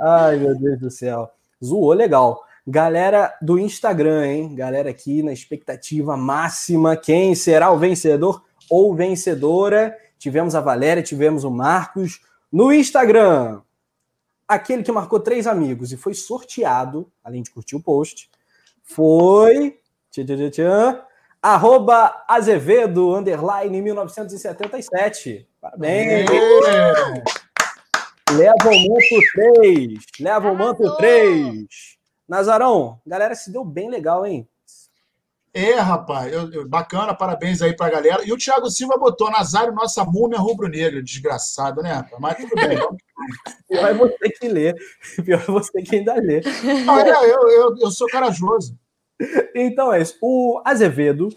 Ai, meu Deus do céu. Zoou legal. Galera do Instagram, hein? Galera aqui na expectativa máxima. Quem será o vencedor ou vencedora? Tivemos a Valéria, tivemos o Marcos. No Instagram, aquele que marcou três amigos e foi sorteado, além de curtir o post, foi. Tchan, tchan, tchan, arroba Azevedo, underline 1977. Parabéns! Leva o manto 3. Leva o manto 3. Nazarão, galera se deu bem legal, hein? É, rapaz, eu, eu, bacana, parabéns aí pra galera. E o Thiago Silva botou Nazário, nossa múmia rubro-negra, desgraçado, né? Mas tudo bem. (laughs) Pior é você que lê. Pior é você que ainda lê. Não, é, eu, eu, eu sou corajoso. (laughs) Então é isso. O Azevedo,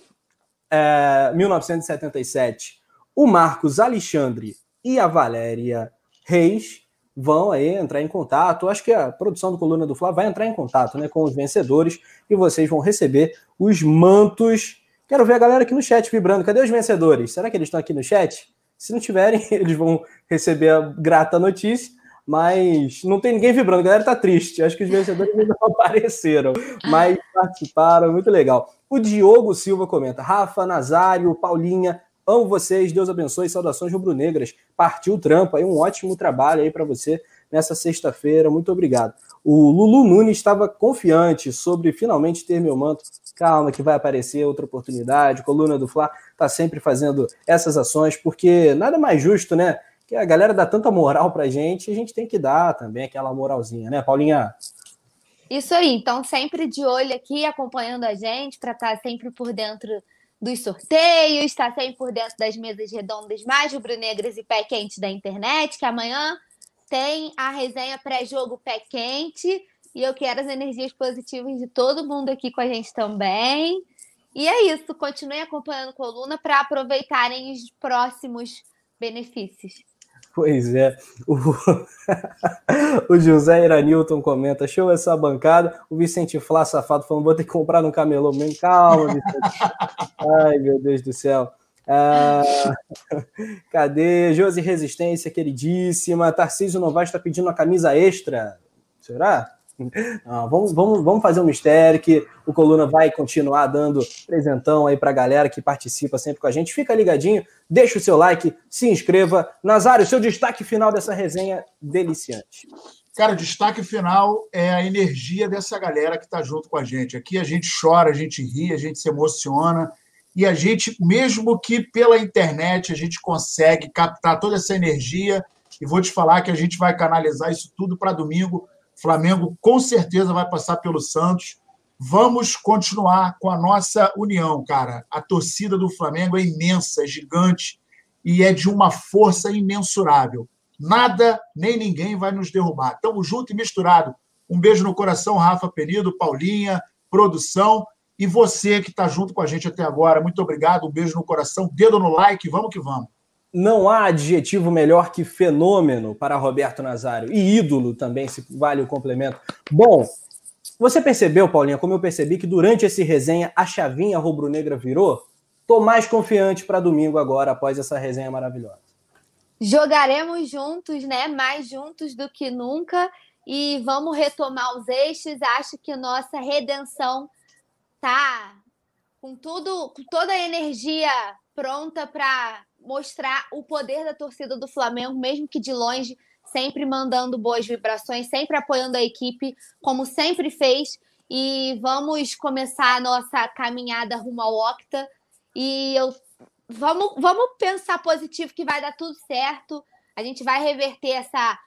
é, 1977, o Marcos Alexandre e a Valéria Reis vão aí entrar em contato. Acho que a produção do Coluna do Fla vai entrar em contato né, com os vencedores e vocês vão receber os mantos. Quero ver a galera aqui no chat vibrando. Cadê os vencedores? Será que eles estão aqui no chat? Se não tiverem, (laughs) eles vão receber a grata notícia. Mas não tem ninguém vibrando, a galera tá triste. Acho que os vencedores ainda não (laughs) apareceram, mas participaram, muito legal. O Diogo Silva comenta: Rafa, Nazário, Paulinha, Amo vocês, Deus abençoe, saudações rubro-negras. Partiu o trampo aí, um ótimo trabalho aí para você nessa sexta-feira. Muito obrigado. O Lulu Nunes estava confiante sobre finalmente ter meu manto. Calma, que vai aparecer outra oportunidade. Coluna do Fla está sempre fazendo essas ações, porque nada mais justo, né? Que a galera dá tanta moral pra gente, a gente tem que dar também aquela moralzinha, né, Paulinha? Isso aí, então sempre de olho aqui, acompanhando a gente, para estar tá sempre por dentro dos sorteios, está sempre por dentro das mesas redondas mais rubro-negras e pé quente da internet, que amanhã tem a resenha pré-jogo pé quente. E eu quero as energias positivas de todo mundo aqui com a gente também. E é isso, continue acompanhando a coluna para aproveitarem os próximos benefícios. Pois é. O, (laughs) o José Iranilton comenta: show essa bancada. O Vicente Flá, safado, falando: vou ter que comprar no camelô mesmo. Calma, Vicente. (laughs) Ai, meu Deus do céu. Ah, (laughs) cadê? Josi Resistência, queridíssima. Tarcísio Novaes está pedindo uma camisa extra. Será? Não, vamos, vamos, vamos fazer um mistério que o Coluna vai continuar dando presentão aí para a galera que participa sempre com a gente. Fica ligadinho, deixa o seu like, se inscreva. Nazário, seu destaque final dessa resenha deliciante. Cara, o destaque final é a energia dessa galera que está junto com a gente. Aqui a gente chora, a gente ri, a gente se emociona e a gente, mesmo que pela internet, a gente consegue captar toda essa energia. E vou te falar que a gente vai canalizar isso tudo para domingo Flamengo com certeza vai passar pelo Santos. Vamos continuar com a nossa união, cara. A torcida do Flamengo é imensa, é gigante e é de uma força imensurável. Nada nem ninguém vai nos derrubar. Estamos juntos e misturados. Um beijo no coração, Rafa Penido, Paulinha, produção e você que está junto com a gente até agora. Muito obrigado. Um beijo no coração, dedo no like. Vamos que vamos. Não há adjetivo melhor que fenômeno para Roberto Nazário. E ídolo também, se vale o complemento. Bom, você percebeu, Paulinha, como eu percebi que durante esse resenha a chavinha rubro-negra virou? Tô mais confiante para domingo agora, após essa resenha maravilhosa. Jogaremos juntos, né? Mais juntos do que nunca. E vamos retomar os eixos. Acho que nossa redenção tá com tudo, com toda a energia pronta para mostrar o poder da torcida do Flamengo, mesmo que de longe, sempre mandando boas vibrações, sempre apoiando a equipe, como sempre fez. E vamos começar a nossa caminhada rumo ao Octa. E eu vamos, vamos pensar positivo que vai dar tudo certo. A gente vai reverter essa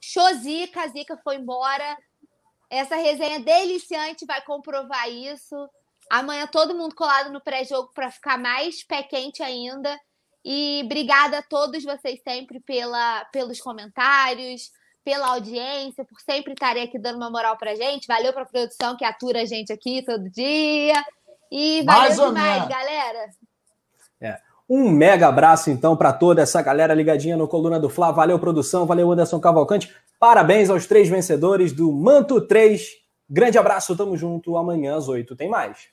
chozica, a Zica foi embora. Essa resenha deliciante vai comprovar isso. Amanhã todo mundo colado no pré-jogo para ficar mais pé quente ainda. E obrigada a todos vocês sempre pela, pelos comentários, pela audiência, por sempre estarem aqui dando uma moral pra gente. Valeu pra produção que atura a gente aqui todo dia. E valeu Mais demais, galera. É. Um mega abraço, então, para toda essa galera ligadinha no Coluna do Fla. Valeu, produção. Valeu, Anderson Cavalcante. Parabéns aos três vencedores do Manto 3. Grande abraço, tamo junto. Amanhã às 8 tem mais.